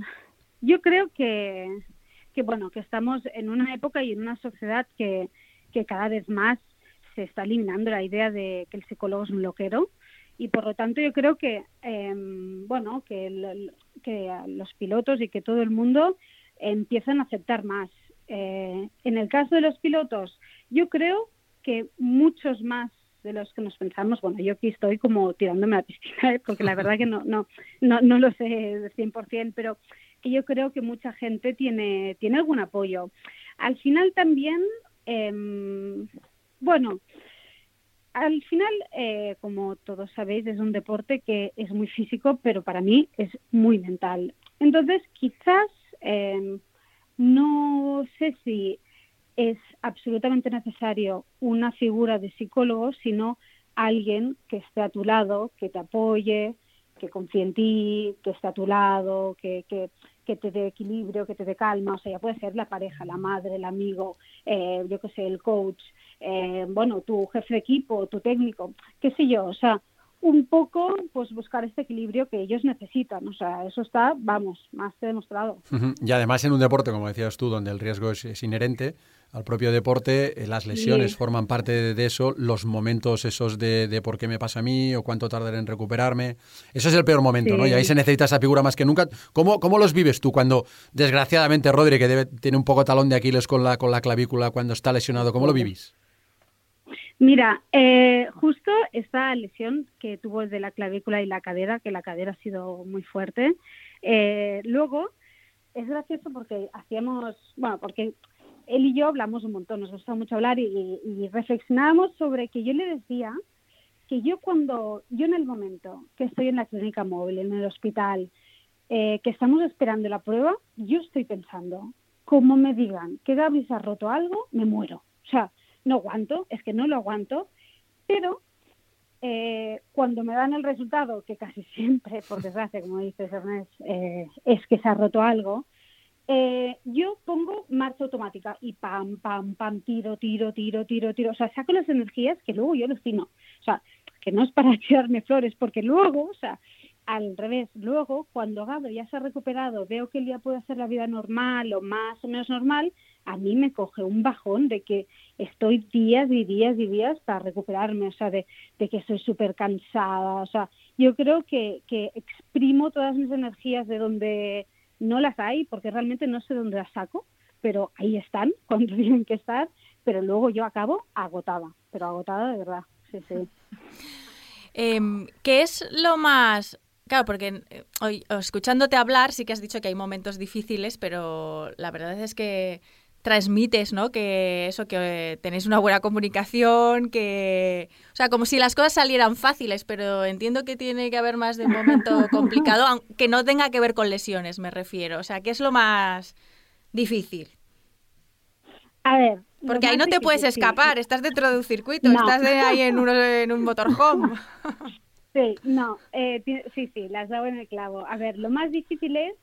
yo creo que, que bueno, que estamos en una época y en una sociedad que que cada vez más se está eliminando la idea de que el psicólogo es un loquero y por lo tanto yo creo que em, bueno que, que los pilotos y que todo el mundo empiezan a aceptar más eh, en el caso de los pilotos yo creo que muchos más de los que nos pensamos, bueno, yo aquí estoy como tirándome a la piscina, ¿eh? porque la verdad que no, no, no, no lo sé de 100%, pero yo creo que mucha gente tiene, tiene algún apoyo. Al final también Em, bueno, al final, eh, como todos sabéis, es un deporte que es muy físico, pero para mí es muy mental. Entonces, quizás em, no sé si es absolutamente necesario una figura de psicólogo, sino alguien que esté a tu lado, que te apoye, que confíe en ti, que esté a tu lado, que, que, que te dé equilibrio, que te dé calma, o sea, ya puede ser la pareja, la madre, el amigo, eh, yo qué sé, el coach, eh, bueno, tu jefe de equipo, tu técnico, qué sé yo, o sea, un poco pues buscar este equilibrio que ellos necesitan. O sea, eso está, vamos, más que demostrado. Y además en un deporte, como decías tú, donde el riesgo es, inherente al propio deporte, eh, las lesiones forman parte de eso, los momentos esos de, por qué me pasa a mí o cuánto tardaré en recuperarme. Eso es el peor momento, ¿no? Y ahí se necesita esa figura más que nunca. ¿Cómo, cómo los vives tú cuando, desgraciadamente, Rodri, que debe, tiene un poco talón de Aquiles con la, con la clavícula cuando está lesionado, ¿cómo lo vivís? Mira, eh, justo esta lesión que tuvo de la clavícula y la cadera, que la cadera ha sido muy fuerte, eh, luego es gracioso porque hacíamos, bueno, porque él y yo hablamos un montón, nos gusta mucho hablar y, y reflexionábamos sobre que yo le decía que yo cuando, yo en el momento que estoy en la clínica móvil, en el hospital, eh, que estamos esperando la prueba, yo estoy pensando, como me digan que Gaby se ha roto algo, me muero. O sea, no aguanto, es que no lo aguanto, pero eh, cuando me dan el resultado, que casi siempre, por desgracia, como dice Ernest, eh, es que se ha roto algo, eh, yo pongo marcha automática y pam, pam, pam, tiro, tiro, tiro, tiro, tiro. O sea, saco las energías que luego yo alucino. O sea, que no es para tirarme flores, porque luego, o sea, al revés, luego cuando Gabro ya se ha recuperado, veo que él ya puede hacer la vida normal o más o menos normal, a mí me coge un bajón de que estoy días y días y días para recuperarme, o sea, de, de que estoy súper cansada, o sea, yo creo que, que exprimo todas mis energías de donde no las hay, porque realmente no sé dónde las saco, pero ahí están, cuando tienen que estar, pero luego yo acabo agotada, pero agotada de verdad, sí, sí. Em, ¿Qué es lo más Claro, porque eh, hoy, escuchándote hablar sí que has dicho que hay momentos difíciles, pero la verdad es que transmites, ¿no? Que eso, que tenéis una buena comunicación, que... O sea, como si las cosas salieran fáciles, pero entiendo que tiene que haber más de un momento complicado, aunque no tenga que ver con lesiones, me refiero. O sea, ¿qué es lo más difícil? A ver... Porque ahí no te puedes escapar, estás dentro de un circuito, estás ahí en un, en un motorhome. Sí, no, eh, sí, sí, las dado en el clavo. A ver, lo más difícil es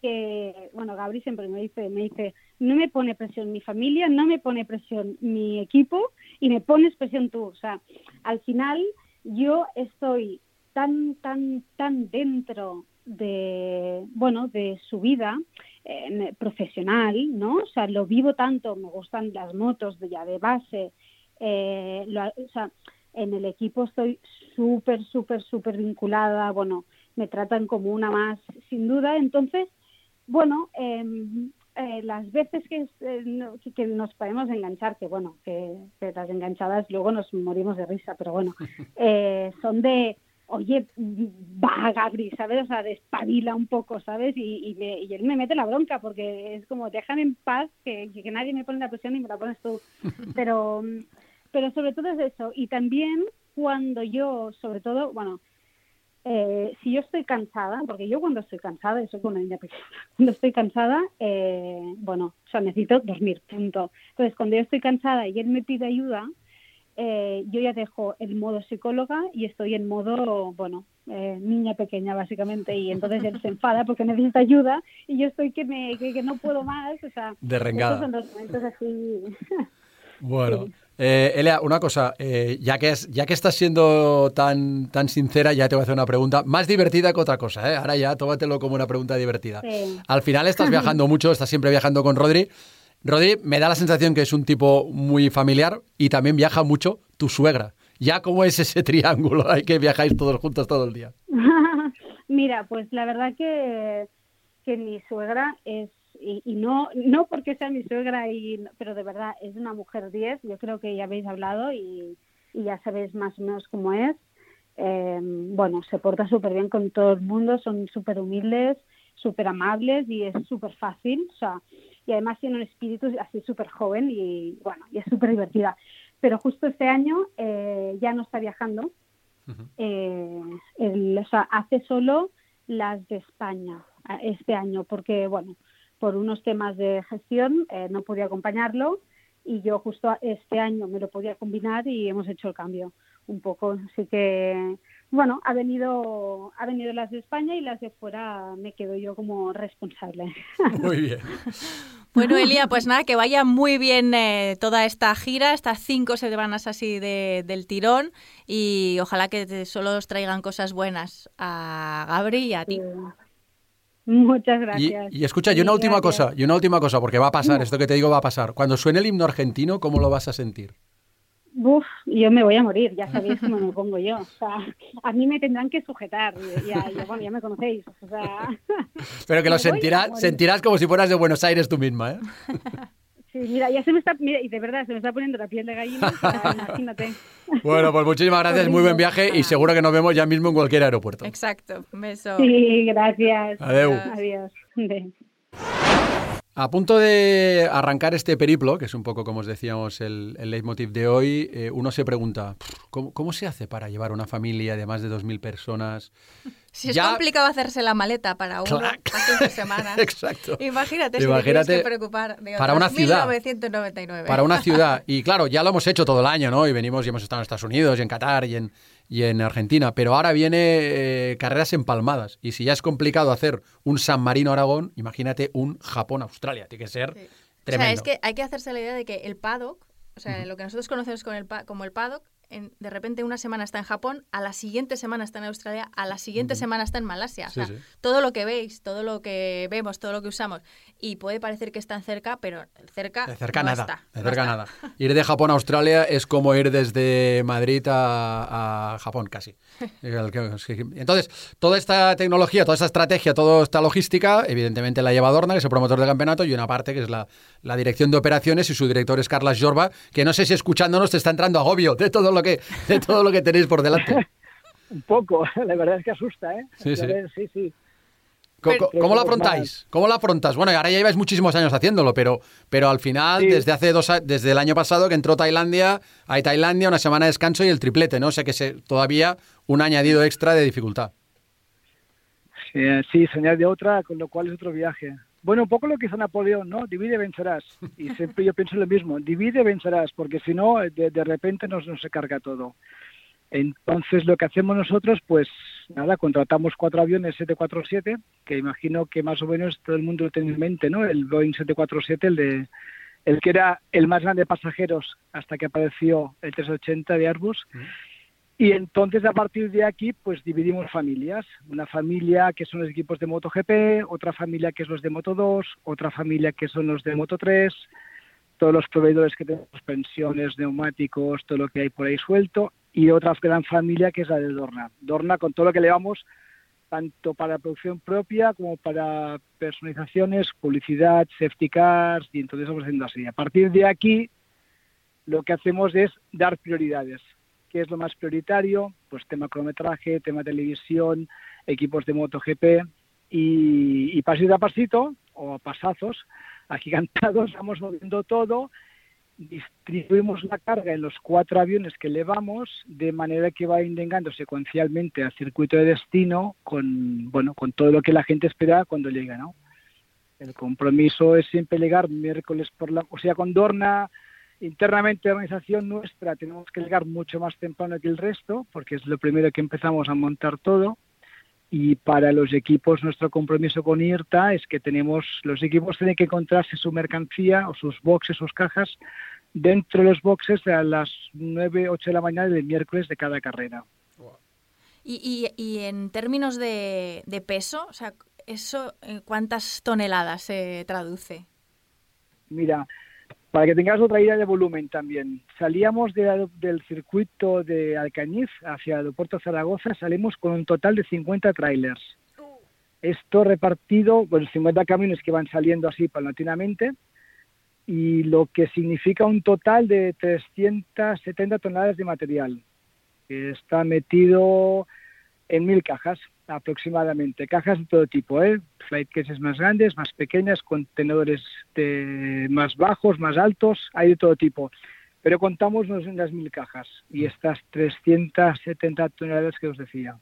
que, bueno, Gabri siempre me dice, me dice, no me pone presión mi familia, no me pone presión mi equipo y me pones presión tú. O sea, al final yo estoy tan, tan, tan dentro de, bueno, de su vida eh, profesional, ¿no? O sea, lo vivo tanto, me gustan las motos de ya de base, eh, o sea, en el equipo estoy súper, súper, súper vinculada, bueno, me tratan como una más, sin duda. Entonces, bueno, em, eh, las veces que, eh, que, nos podemos enganchar, que bueno, que, las enganchadas luego nos morimos de risa, pero bueno, eh, son de, oye, va Gabri, ¿sabes? O sea, despabila un poco, ¿sabes? Y, y, él me mete la bronca porque es como, déjame en paz, que, que nadie me pone la presión y me la pones tú. Pero pero sobre todo es eso. Y también cuando yo, sobre todo, bueno, eh, si yo estoy cansada, porque yo cuando estoy cansada, eso con una niña pequeña, cuando estoy cansada, eh, bueno, o sea, necesito dormir, punto. Entonces, cuando yo estoy cansada y él me pide ayuda, eh, yo ya dejo el modo psicóloga y estoy en modo, bueno, niña pequeña básicamente y entonces él se enfada porque necesita ayuda y yo estoy que, me, que, no puedo más, o sea, de rengada. Son los momentos así. Bueno, eh, Elia, una cosa, eh, ya, que es, ya que estás siendo tan, tan sincera, ya te voy a hacer una pregunta más divertida que otra cosa. ¿eh? Ahora ya tómatelo como una pregunta divertida. Al final estás viajando mucho, estás siempre viajando con Rodri. Rodri, me da la sensación que es un tipo muy familiar y también viaja mucho tu suegra. ¿Ya cómo es ese triángulo? Hay que viajáis todos juntos todo el día. Mira, pues la verdad que, que mi suegra es y, no no porque sea mi suegra y pero de verdad es una mujer 10 yo creo que ya habéis hablado y, ya sabéis más o menos cómo es. Eh, bueno se porta súper bien con todo el mundo son súper humildes súper amables y es súper fácil o sea y además tiene un espíritu así súper joven y bueno y es súper divertida pero justo este año eh, ya no está viajando. Eh, o sea, hace solo las de España este año porque bueno por unos temas de gestión eh, no podía acompañarlo y yo justo este año me lo podía combinar y hemos hecho el cambio un poco. Así que, bueno, ha venido, ha venido las de España y las de fuera me quedo yo como responsable. Muy bien. Bueno, Elia, pues nada, que vaya muy bien eh, toda esta gira, estas cinco semanas así de, del tirón y ojalá que solo os traigan cosas buenas a Gabri y a ti. Muchas gracias. Y, escucha, y una última cosa, y una última cosa, porque va a pasar, esto que te digo va a pasar. Cuando suene el himno argentino, ¿cómo lo vas a sentir? Uf, yo me voy a morir, ya sabéis cómo me pongo yo. O sea, a mí me tendrán que sujetar, ya, bueno, ya me conocéis. O sea, Pero que lo sentirás, sentirás como si fueras de Buenos Aires tú misma, ¿eh? Sí, mira, ya se me está, mira, y de verdad se me está poniendo la piel de gallina, imagínate. Bueno, pues muchísimas gracias, muy buen viaje y seguro que nos vemos ya mismo en cualquier aeropuerto. Exacto, beso. Sí, gracias. Adiós. Adiós. A punto de arrancar este periplo, que es un poco como os decíamos el, el leitmotiv de hoy, eh, uno se pregunta, ¿cómo, se hace para llevar una familia de más de 2.000 personas? Si es complicado hacerse la maleta para uno hace semanas. Exacto. Imagínate, si tienes que preocupar de para una ciudad. 1999. Para una ciudad. Y claro, ya lo hemos hecho todo el año, ¿no? Y venimos y hemos estado en Estados Unidos y en Qatar y en, y en Argentina, pero ahora viene eh, carreras empalmadas. Y si ya es complicado hacer un San Marino-Aragón, imagínate un Japón-Australia. Tiene que ser tremendo. O sea, es que hay que hacerse la idea de que el paddock, o sea, lo que nosotros conocemos con el, como el paddock, de repente una semana está en Japón, a la siguiente semana está en Australia, a la siguiente semana está en Malasia. todo lo que veis, todo lo que vemos, todo lo que usamos, y puede parecer que están cerca, pero cerca, de cerca no nada, está. De cerca nada. Ir de Japón a Australia es como ir desde Madrid a, Japón, casi. Entonces, toda esta tecnología, toda esta estrategia, toda esta logística, evidentemente la lleva Dorna, que es el promotor del campeonato, y una parte que es la, la dirección de operaciones, y su director es Carlas Jorba, que no sé si escuchándonos te está entrando agobio de todo lo que, de todo lo que tenéis por delante. Un poco, la verdad es que asusta, ¿eh? Sí, sí. sí, ¿Cómo, lo afrontáis? ¿Cómo lo afrontas? Bueno, ahora ya lleváis muchísimos años haciéndolo, pero, pero al final, desde hace dos desde el año pasado que entró Tailandia, hay Tailandia, una semana de descanso y el triplete, ¿no? O sea que se, todavía un añadido extra de dificultad. Sí, sí, señal de otra, con lo cual es otro viaje. Bueno, un poco lo que hizo Napoleón, ¿no? Divide, vencerás. Y siempre yo pienso lo mismo, divide, vencerás, porque si no, de, de repente nos, nos se carga todo. Entonces, lo que hacemos nosotros, pues nada, contratamos cuatro aviones 747, que imagino que más o menos todo el mundo lo tiene en mente, ¿no? El Boeing 747, el de el que era el más grande de pasajeros hasta que apareció el 380 de Airbus. Y entonces a partir de aquí pues dividimos familias. Una familia que son los equipos de MotoGP, otra familia que es los de Moto 2, otra familia que son los de Moto 3, todos los proveedores que tenemos, pensiones, neumáticos, todo lo que hay por ahí suelto, y otra gran familia que es la de Dorna. Dorna con todo lo que le vamos, tanto para producción propia como para personalizaciones, publicidad, safety cars, y entonces vamos haciendo así. A partir de aquí lo que hacemos es dar prioridades qué es lo más prioritario, pues tema cronometraje, tema televisión, equipos de MotoGP y, y pasito a pasito o a pasazos, agigantados, vamos moviendo todo, distribuimos la carga en los cuatro aviones que llevamos de manera que va indengando secuencialmente al circuito de destino con bueno con todo lo que la gente espera cuando llega, ¿no? El compromiso es siempre llegar miércoles por la, o sea, con Dorna internamente la organización nuestra tenemos que llegar mucho más temprano que el resto, porque es lo primero que empezamos a montar todo. Y para los equipos, nuestro compromiso con IRTA es que tenemos, los equipos tienen que encontrarse su mercancía o sus boxes, sus cajas, dentro de los boxes a las 9, 8 de la mañana del miércoles de cada carrera. Y, y, en términos de, de, peso, o sea, ¿eso cuántas toneladas se traduce? Mira, para que tengas otra idea de volumen también, salíamos del circuito de Alcañiz hacia el aeropuerto Zaragoza, salimos con un total de 50 trailers. Esto repartido, bueno, 50 camiones que van saliendo así paulatinamente, y lo que significa un total de 370 toneladas de material, que está metido en mil cajas aproximadamente. Cajas de todo tipo, ¿eh? flight cases más grandes, más pequeñas, contenedores de más bajos, más altos, hay de todo tipo. Pero contamos en las mil cajas y estas 370 toneladas que os decía.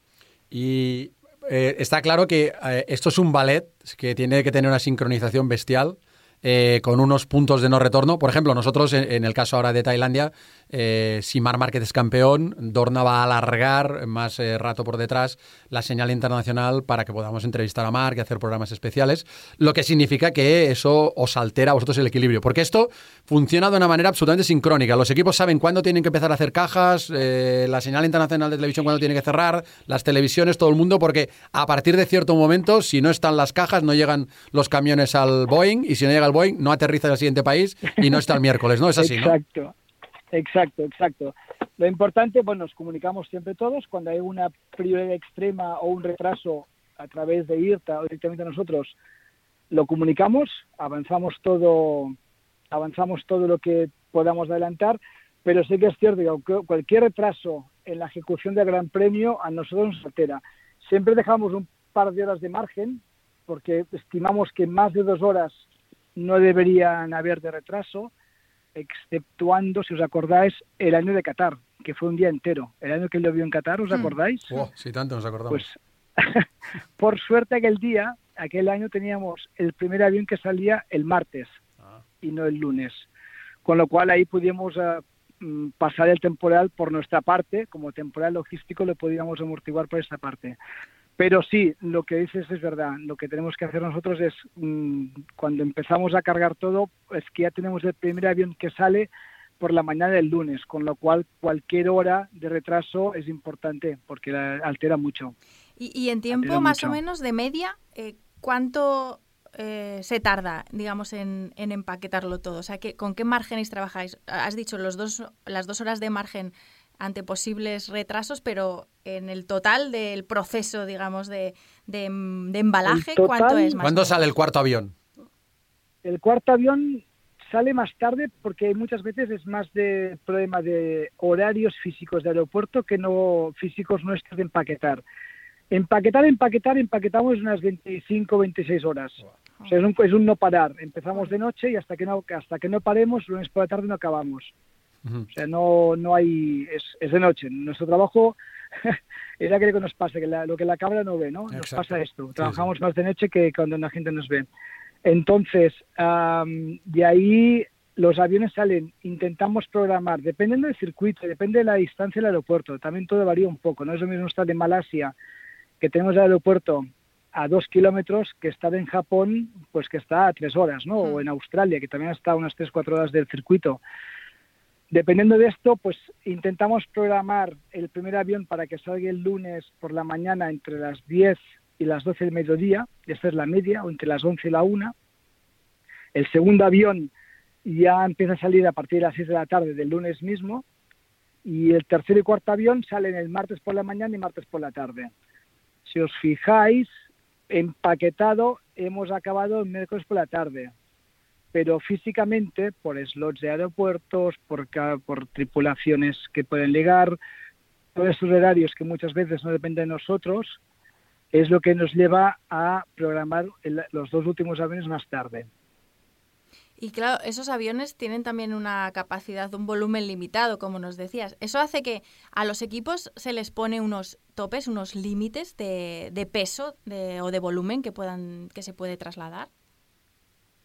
Y eh, está claro que eh, esto es un ballet que tiene que tener una sincronización bestial eh, con unos puntos de no retorno. Por ejemplo, nosotros en, el caso ahora de Tailandia, eh, si Mar Márquez es campeón, Dorna va a alargar más eh, rato por detrás la señal internacional para que podamos entrevistar a Marc y hacer programas especiales, lo que significa que eso os altera a vosotros el equilibrio, porque esto funciona de una manera absolutamente sincrónica. Los equipos saben cuándo tienen que empezar a hacer cajas, la señal internacional de televisión cuándo tiene que cerrar, las televisiones, todo el mundo, porque a partir de cierto momento, si no están las cajas, no llegan los camiones al Boeing y si no llega el Boeing, no aterriza en el siguiente país y no está el miércoles, ¿no? Es así, ¿no? Exacto, exacto, exacto. Lo importante, bueno, nos comunicamos siempre todos cuando hay una prioridad extrema o un retraso a través de IRTA o directamente a nosotros, lo comunicamos, avanzamos todo, avanzamos todo lo que podamos adelantar, pero sí que es cierto que cualquier retraso en la ejecución del Gran Premio a nosotros nos altera. Siempre dejamos un par de horas de margen, porque estimamos que más de dos horas no deberían haber de retraso, exceptuando, si os acordáis, el año de Qatar, que fue un día entero. El año que lo vio en Qatar, ¿os hmm. acordáis? Oh, sí, tanto nos acordamos. Pues, por suerte aquel día, aquel año teníamos el primer avión que salía el martes ah. y no el lunes. Con lo cual ahí pudimos mm, pasar el temporal por nuestra parte, como temporal logístico lo podíamos amortiguar por esta parte. Pero sí, lo que dices es verdad. Lo que tenemos que hacer nosotros es, mm, cuando empezamos a cargar todo, es que ya tenemos el primer avión que sale por la mañana del lunes, con lo cual cualquier hora de retraso es importante porque altera mucho. Y, en tiempo más o menos de media, eh, ¿cuánto eh, se tarda, digamos, en, empaquetarlo todo? O sea, ¿con qué márgenes trabajáis? Has dicho los dos, las dos horas de margen ante posibles retrasos, pero en el total del proceso, digamos, de, de, embalaje, ¿cuánto es más? ¿Cuándo sale el cuarto avión? El cuarto avión sale más tarde porque muchas veces es más de problema de horarios físicos de aeropuerto que no físicos nuestros de empaquetar. Empaquetar, empaquetar, empaquetamos unas 25, 26 horas. O sea, es un, es un no parar. Empezamos de noche y hasta que no, hasta que no paremos, lunes por la tarde no acabamos. O sea, no, no hay, es, es de noche. Nuestro trabajo es aquello que nos pasa, que lo que la cámara no ve, ¿no? Nos pasa esto. Trabajamos más de noche que cuando la gente nos ve. Entonces, de ahí los aviones salen, intentamos programar, dependiendo del circuito, depende de la distancia del aeropuerto, también todo varía un poco, no es lo mismo estar en Malasia, que tenemos el aeropuerto a dos kilómetros, que estar en Japón, pues que está a tres horas, ¿no? O en Australia, que también está a unas tres, cuatro horas del circuito. Dependiendo de esto, pues intentamos programar el primer avión para que salga el lunes por la mañana entre las 10 y las 12 del mediodía, esta es la media, o entre las 11 y la 1. El segundo avión ya empieza a salir a partir de las 6 de la tarde del lunes mismo, y el tercer y cuarto avión salen el martes por la mañana y martes por la tarde. Si os fijáis, empaquetado hemos acabado el miércoles por la tarde, pero físicamente, por slots de aeropuertos, por, por tripulaciones que pueden llegar, todos estos horarios que muchas veces no dependen de nosotros, es lo que nos lleva a programar los dos últimos aviones más tarde. Y claro, esos aviones tienen también una capacidad, un volumen limitado, como nos decías. ¿Eso hace que a los equipos se les pone unos topes, unos límites de, peso o de volumen que, puedan, que se puede trasladar?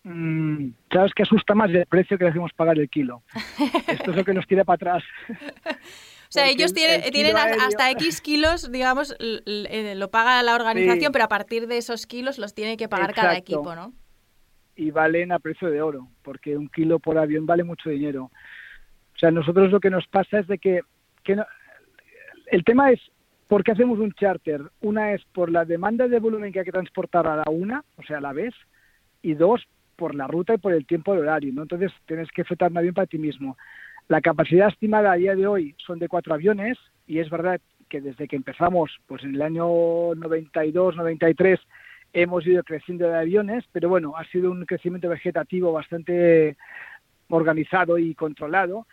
Mm, sabes que asusta más el precio que le hacemos pagar el kilo. Esto es lo que nos tira para atrás. O sea, ellos tienen, tienen hasta X kilos, digamos, eh, lo paga la organización, pero a partir de esos kilos los tiene que pagar cada equipo, ¿no? Y valen a precio de oro, porque un kilo por avión vale mucho dinero. O sea, nosotros lo que nos pasa es de que, que no, el tema es, ¿por qué hacemos un charter? Una es por la demanda de volumen que hay que transportar a la una, o sea, a la vez, y dos, por la ruta y por el tiempo de horario, ¿no? Entonces tienes que fletar un avión para ti mismo. La capacidad estimada a día de hoy son de cuatro aviones y es verdad que desde que empezamos, pues en el año 92, 93, hemos ido creciendo de aviones, pero bueno, ha sido un crecimiento vegetativo bastante organizado y controlado.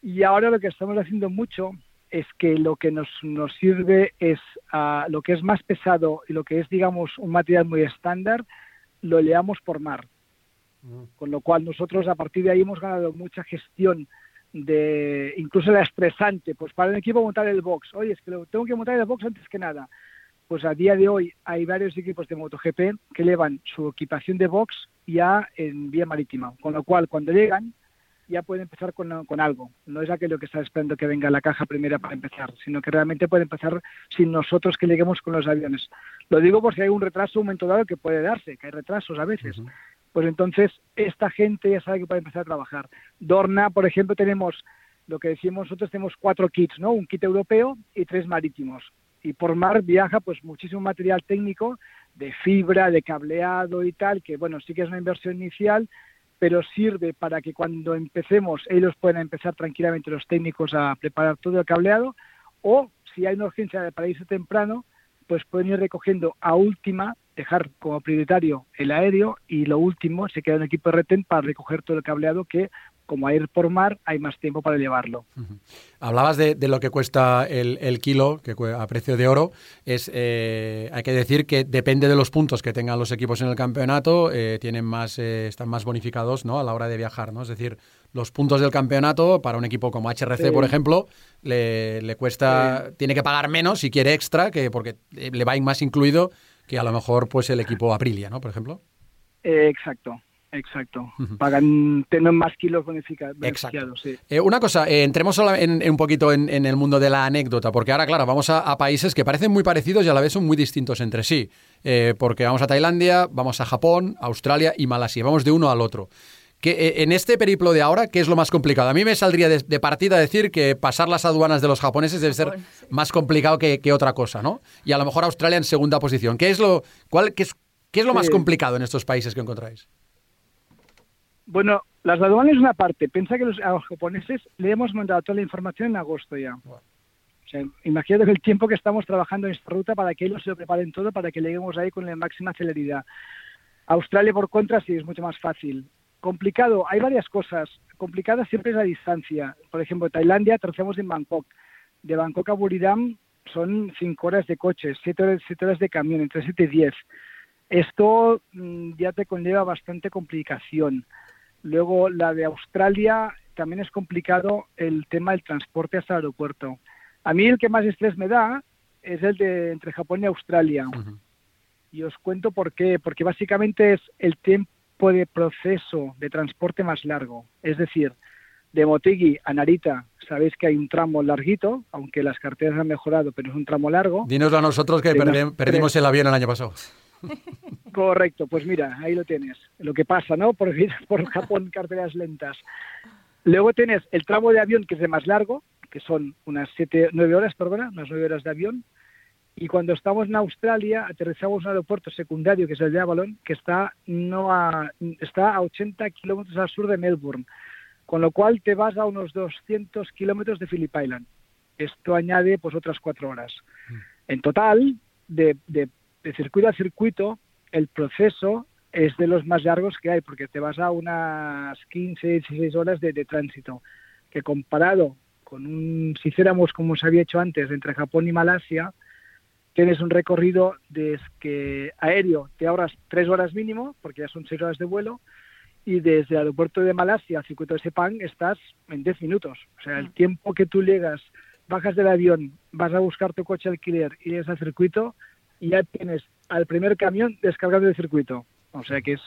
Y ahora lo que estamos haciendo mucho es que lo que nos, nos sirve es a lo que es más pesado y lo que es, digamos, un material muy estándar, lo leamos por mar. Con lo cual nosotros a partir de ahí hemos ganado mucha gestión de incluso la estresante, pues para el equipo montar el box, oye, es que tengo que montar el box antes que nada. Pues a día de hoy hay varios equipos de MotoGP que llevan su equipación de box ya en vía marítima, con lo cual cuando llegan ya pueden empezar con, con algo. No es aquello que está esperando que venga la caja primera para empezar, sino que realmente puede empezar sin nosotros que lleguemos con los aviones. Lo digo por si hay un retraso, un momento dado que puede darse, que hay retrasos a veces pues entonces esta gente ya sabe que puede empezar a trabajar. Dorna, por ejemplo, tenemos lo que decimos nosotros, tenemos cuatro kits, ¿no? Un kit europeo y tres marítimos. Y por mar viaja pues muchísimo material técnico de fibra, de cableado y tal, que bueno, sí que es una inversión inicial, pero sirve para que cuando empecemos ellos puedan empezar tranquilamente los técnicos a preparar todo el cableado o si hay una urgencia para irse temprano, pues pueden ir recogiendo a última dejar como prioritario el aéreo y lo último se queda un equipo de retén para recoger todo el cableado que como a ir por mar, hay más tiempo para llevarlo. Hablabas de, lo que cuesta el, kilo, que a precio de oro. Es, eh, hay que decir que depende de los puntos que tengan los equipos en el campeonato, eh, tienen más, eh, están más bonificados ¿no? a la hora de viajar. ¿no? Es decir, los puntos del campeonato para un equipo como HRC, por ejemplo, le, le cuesta, tiene que pagar menos si quiere extra, que porque le va más incluido que a lo mejor pues el equipo Aprilia, ¿no? Por ejemplo. exacto. Exacto. Pagan, tienen más kilos bonificados. Sí. Eh, una cosa, eh, entremos en, un poquito en, el mundo de la anécdota, porque ahora, claro, vamos a, países que parecen muy parecidos y a la vez son muy distintos entre sí. Eh, porque vamos a Tailandia, vamos a Japón, Australia y Malasia. Vamos de uno al otro. Que, en este periplo de ahora, ¿qué es lo más complicado? A mí me saldría de, partida decir que pasar las aduanas de los japoneses debe ser más complicado que, otra cosa, ¿no? Y a lo mejor Australia en segunda posición. ¿Qué es lo, cuál, qué es, qué es lo más complicado en estos países que encontráis? Bueno, las aduanas es una parte. Piensa que los, a los japoneses le hemos mandado toda la información en agosto ya. O sea, imagínate el tiempo que estamos trabajando en esta ruta para que ellos se lo preparen todo para que lleguemos ahí con la máxima celeridad. Australia, por contra, sí es mucho más fácil. Complicado, hay varias cosas. Complicada siempre es la distancia. Por ejemplo, Tailandia, aterrizamos en Bangkok. De Bangkok a Buriram son cinco horas de coche, siete horas, siete horas de camión, entre siete y diez. Esto mm, ya te conlleva bastante complicación. Luego la de Australia también es complicado el tema del transporte hasta el aeropuerto. A mí el que más estrés me da es el de entre Japón y Australia. Y os cuento por qué. Porque básicamente es el tiempo de proceso de transporte más largo. Es decir, de Motegi a Narita, sabéis que hay un tramo larguito, aunque las carteras han mejorado, pero es un tramo largo. Dinoslo a nosotros que perdimos el avión el año pasado. Correcto, pues mira, ahí lo tienes. Lo que pasa, ¿no? Por, por Japón, carteras lentas. Luego tienes el tramo de avión que es de más largo, que son unas siete, nueve horas, perdona, unas nueve horas de avión. Y cuando estamos en Australia, aterrizamos en un aeropuerto secundario, que es el de Avalon, que está, no a, está a 80 kilómetros al sur de Melbourne. Con lo cual te vas a unos 200 kilómetros de Phillip Island. Esto añade pues otras cuatro horas. Mm. En total, de, de de circuito a circuito, el proceso es de los más largos que hay, porque te vas a unas 15, 16 horas de, tránsito, que comparado con un, si hiciéramos como se había hecho antes, entre Japón y Malasia, tienes un recorrido de que aéreo te ahorras tres horas mínimo, porque ya son seis horas de vuelo, y desde el aeropuerto de Malasia al circuito de Sepang estás en 10 minutos. O sea, el mm. tiempo que tú llegas, bajas del avión, vas a buscar tu coche alquiler y llegas al circuito, y ya tienes al primer camión descargado del circuito. O sea que es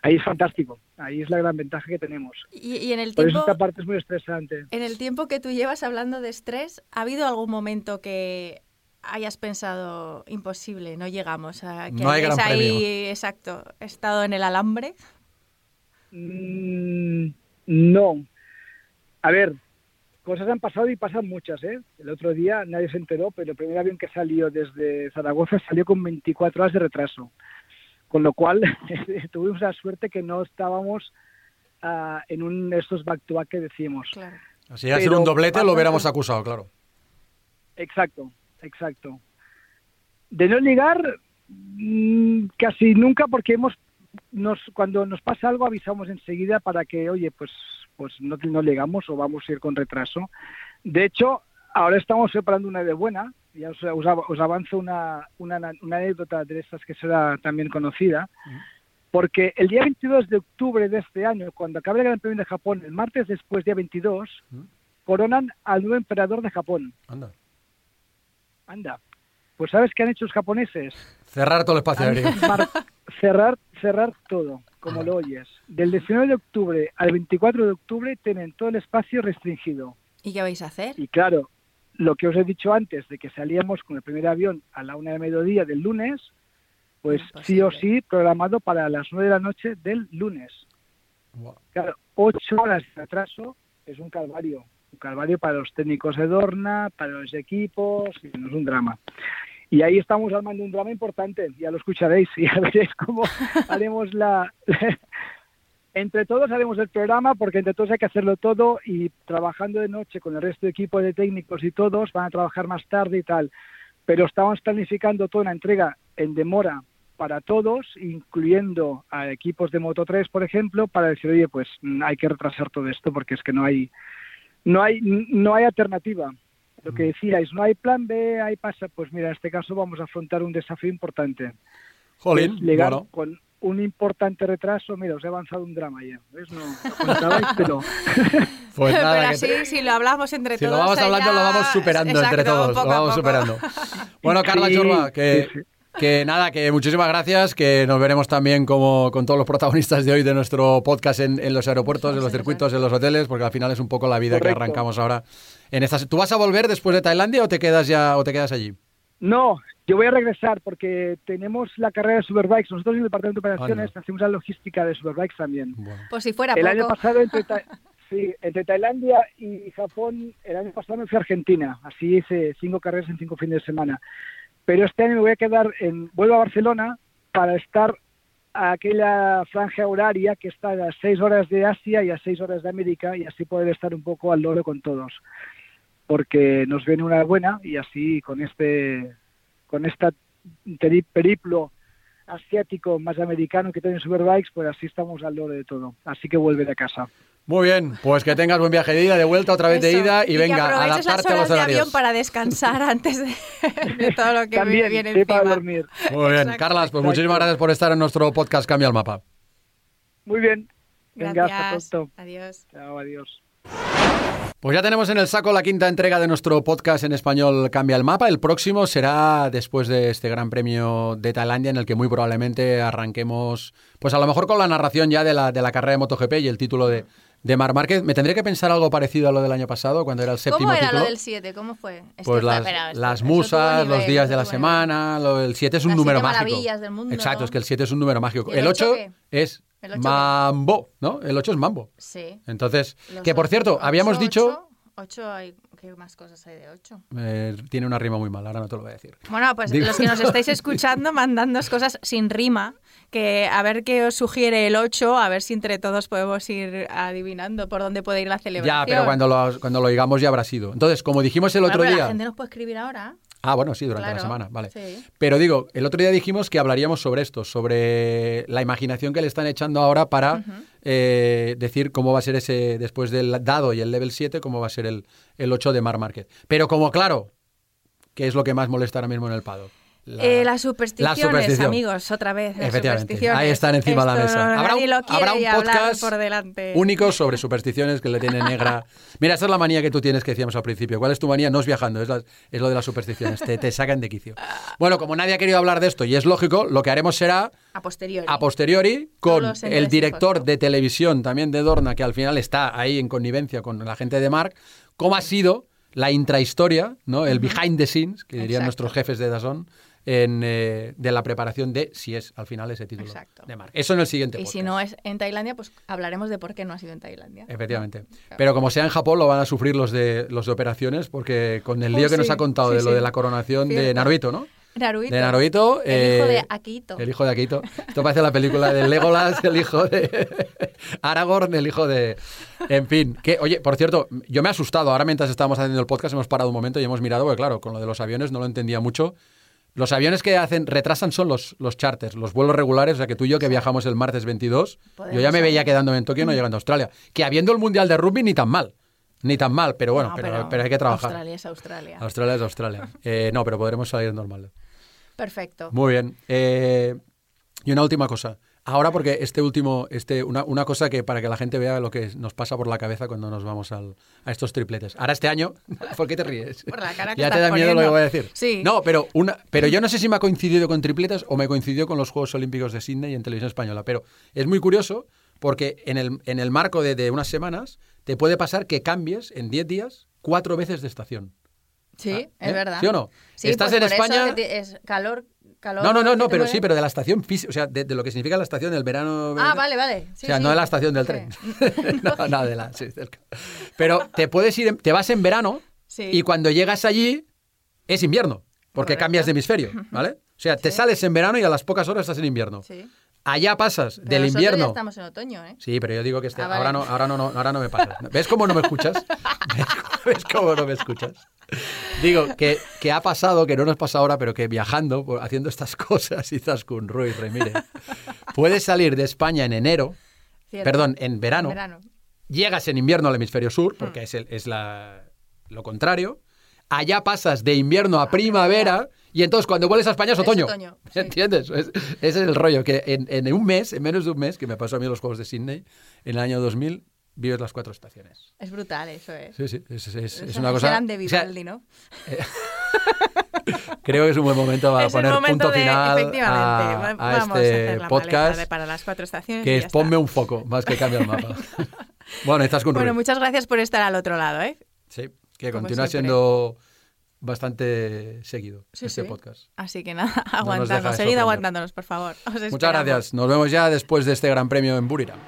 ahí es fantástico. Ahí es la gran ventaja que tenemos. Y, en el Por tiempo, eso esta parte es muy estresante. En el tiempo que tú llevas hablando de estrés, ¿ha habido algún momento que hayas pensado imposible, no llegamos a que no hay gran ahí, exacto, estado en el alambre? Mm, no. A ver, cosas han pasado y pasan muchas, ¿eh? El otro día nadie se enteró, pero el primer avión que salió desde Zaragoza salió con 24 horas de retraso. Con lo cual tuvimos la suerte que no estábamos uh, en un estos back-to-back que decimos. Claro. Así, a ser un doblete lo hubiéramos acusado, claro. Exacto, exacto. De no llegar, mm, casi nunca, porque hemos nos, cuando nos pasa algo avisamos enseguida para que, oye, pues pues no, no llegamos o vamos a ir con retraso. De hecho, ahora estamos preparando una de buena, ya os, os, avanzo una, una, anécdota de estas que será también conocida, porque el día 22 de octubre de este año, cuando acabe el Gran Premio de Japón, el martes después, día 22, coronan al nuevo emperador de Japón. Anda. Anda. Pues ¿sabes qué han hecho los japoneses? Cerrar todo el espacio aéreo. Cerrar, cerrar todo como lo oyes. Del 19 de octubre al 24 de octubre tienen todo el espacio restringido. ¿Y qué vais a hacer? Y claro, lo que os he dicho antes de que salíamos con el primer avión a la una de mediodía del lunes, pues sí o sí programado para las nueve de la noche del lunes. Claro, ocho horas de atraso es un calvario. Un calvario para los técnicos de Dorna, para los equipos, y no es un drama. Y ahí estamos armando un drama importante, ya lo escucharéis y ya veréis cómo haremos la... entre todos haremos el programa porque entre todos hay que hacerlo todo y trabajando de noche con el resto de equipo de técnicos y todos van a trabajar más tarde y tal. Pero estamos planificando toda una entrega en demora para todos, incluyendo a equipos de Moto 3, por ejemplo, para decir, oye, pues hay que retrasar todo esto porque es que no hay, no hay, no hay alternativa. Lo que decíais, no hay plan B, hay pasa, pues mira, en este caso vamos a afrontar un desafío importante. Jolín, llegar bueno. con un importante retraso, mira, os he avanzado un drama ya, ¿ves? No lo contabais, pero... Pues nada, Pero así, te- si lo hablamos entre si todos. lo vamos hablando, ya- lo vamos superando Exacto, entre todos. Lo vamos superando. Bueno, Carla Sí, Chorba, que, sí, sí. Que nada, que muchísimas gracias, que nos veremos también como con todos los protagonistas de hoy de nuestro podcast en, en los aeropuertos, en los circuitos, en los hoteles, porque al final es un poco la vida que arrancamos ahora en estas. ¿Tú vas a volver después de Tailandia o te quedas ya o te quedas allí? No, yo voy a regresar porque tenemos la carrera de Superbikes. Nosotros en el departamento de operaciones hacemos la logística de Superbikes también. Bueno. Pues si fuera El poco. año pasado entre, Ta- sí, entre Tailandia y Japón, el año pasado me fui a Argentina. Así hice cinco carreras en cinco fines de semana. Pero este año me voy a quedar en, vuelvo a Barcelona para estar a aquella franja horaria que está a seis horas de Asia y a seis horas de América y así poder estar un poco al loro con todos. Porque nos viene una buena y así con este, con esta periplo asiático más americano que tienen Superbikes, pues así estamos al loro de todo. Así que vuelve de casa. Muy bien, pues que tengas buen viaje de ida, de vuelta, otra vez de ida y, que venga, aproveches las adaptarte a horas los de horarios. avión para descansar antes de, de todo lo que También, viene sí, para encima. dormir. Muy bien, Exacto. Carlas, pues muchísimas gracias por estar en nuestro podcast Cambia el Mapa. Muy bien. Venga, hasta Gracias. pronto. Adiós. Chao, adiós. Pues ya tenemos en el saco la quinta entrega de nuestro podcast en español Cambia el Mapa. El próximo será después de este Gran Premio de Tailandia en el que muy probablemente arranquemos, pues a lo mejor con la narración ya de la, de la carrera de MotoGP y el título de, de Mar Márquez. Me tendría que pensar algo parecido a lo del año pasado cuando era el séptimo ¿Cómo era título. lo del 7? ¿Cómo fue? Es que Pues las, espera, esto- las musas, los nivel, días de la nivel. semana, lo- el 7 es un Las número siete mágico. maravillas del mundo, Exacto, ¿no? es que el 7 es un número mágico. ¿Y el El 8 ocho qué? es ¿El ocho? Mambo, ¿no? El 8 es Mambo. Sí. Entonces, Los que por ocho- cierto, habíamos ocho, dicho... ocho, ocho hay, ¿Qué más cosas hay de 8? eh, tiene una rima muy mala, ahora no te lo voy a decir. Bueno, pues Digo- los que nos estáis escuchando, mandándonos cosas sin rima, que a ver qué os sugiere el 8, a ver si entre todos podemos ir adivinando por dónde puede ir la celebración. Ya, pero cuando lo, cuando lo digamos ya habrá sido. Entonces, como dijimos el Bueno, otro día... La gente nos puede escribir ahora. Ah, bueno, sí, durante la semana, vale. sí. Pero digo, el otro día dijimos que hablaríamos sobre esto, sobre la imaginación que le están echando ahora para eh, decir cómo va a ser ese, después del dado y el level 7, cómo va a ser el, el 8 de Mar Market. Pero como claro, ¿qué es lo que más molesta ahora mismo en el pado? La- Eh, las supersticiones, la superstición. amigos, otra vez. las Efectivamente, supersticiones. ahí están encima de la mesa. Habrá un, habrá podcast por delante. único sobre supersticiones que le tiene negra. Mira, esa es la manía que tú tienes que decíamos al principio. ¿Cuál es tu manía? No es viajando, es, la- es lo de las supersticiones. Te, te sacan de quicio. Bueno, como nadie ha querido hablar de esto y es lógico, lo que haremos será A posteriori. a posteriori con el director de televisión también de Dorna, que al final está ahí en connivencia con la gente de Mark, cómo ha sido la intrahistoria, ¿no? el behind the scenes, que dirían Exacto. nuestros jefes de Dazón, en, eh, de la preparación de si es al final ese título Exacto. de Mark. Eso en el siguiente y podcast. si no es en Tailandia, pues hablaremos de por qué no ha sido en Tailandia. Efectivamente. Pero como sea en Japón, lo van a sufrir los de los de operaciones, porque con el Oh, lío que nos ha contado sí, de lo sí. de la coronación de. Naruito, ¿no? Naruito. De. El hijo eh, de Akito. El hijo de Akito. Esto parece la película de Legolas, el hijo de Aragorn, el hijo de... En fin, que, oye, por cierto, yo me he asustado. Ahora mientras estábamos haciendo el podcast hemos parado un momento y hemos mirado, porque claro, con lo de los aviones no lo entendía mucho. Los aviones que hacen retrasan son los, los charters, los vuelos regulares, o sea que tú y yo que viajamos el martes 22, yo ya me veía quedándome en Tokio y no llegando a Australia. Que habiendo el Mundial de Rugby ni tan mal, ni tan mal, pero bueno, No, pero, pero hay que trabajar. Australia es Australia. Australia es Australia. Eh, no, pero podremos salir normal. Perfecto. Muy bien. Eh, y una última cosa. Ahora, porque este último, este, una, una cosa que para que la gente vea lo que nos pasa por la cabeza cuando nos vamos al- a estos tripletes. Ahora este año, ¿por qué te ríes? Por la cara que ya te da miedo lo que voy a decir. Sí. No, pero una, pero yo no sé si me ha coincidido con tripletes o me coincidió con los Juegos Olímpicos de Sydney en televisión española. Pero es muy curioso porque en el, en el marco de, de unas semanas te puede pasar que cambies en 10 días cuatro veces de estación. Sí, Ah, es ¿eh? verdad. ¿Sí o no? Sí, Estás pues en por España- es calor, calor. No, no, no, no, pero sí, pero de la estación física, o sea, de, de lo que significa la estación del verano. Ah, vale, vale. Sí, o sea, sí. no de la estación del tren. no, no, de la. sí, del- Pero te puedes ir, te vas en verano y cuando llegas allí es invierno, porque Correcto. cambias de hemisferio, ¿vale? O sea, te sales en verano y a las pocas horas estás en invierno. Sí. Allá pasas Pero del ya invierno. estamos en otoño, ¿eh? Sí, pero yo digo que este, Ah, vale. ahora, no, ahora, no, no, ahora no me pasa. ¿Ves cómo no me escuchas? ¿Ves ¿Ves cómo no me escuchas? Digo, que, que, ha pasado, que no nos pasa ahora, pero que viajando, haciendo estas cosas, y con Ruiz Remire, puedes salir de España en enero, perdón, en verano, llegas en invierno al hemisferio sur, porque mm. es, es la, lo contrario, allá pasas de invierno a primavera y entonces cuando vuelves a España es otoño. ¿Entiendes? ese es el rollo, que en, en, un mes, en menos de un mes, que me pasó a mí en los Juegos de Sydney, en el año 2000, vives las cuatro estaciones. Es brutal eso, ¿eh? Sí, sí, es, es, es una cosa... de Vivaldi, ¿no? Eh, creo que es un buen momento para poner punto final a, a este podcast. para las cuatro estaciones. Que es ponme un foco, más que cambia el mapa. bueno, estás con Bueno, muchas gracias por estar al otro lado, ¿eh? Sí, que continúa siendo bastante seguido este podcast. Así que nada, aguantando, seguid aguantándonos, por favor. Muchas gracias. Nos vemos ya después de este Gran Premio en Buriram.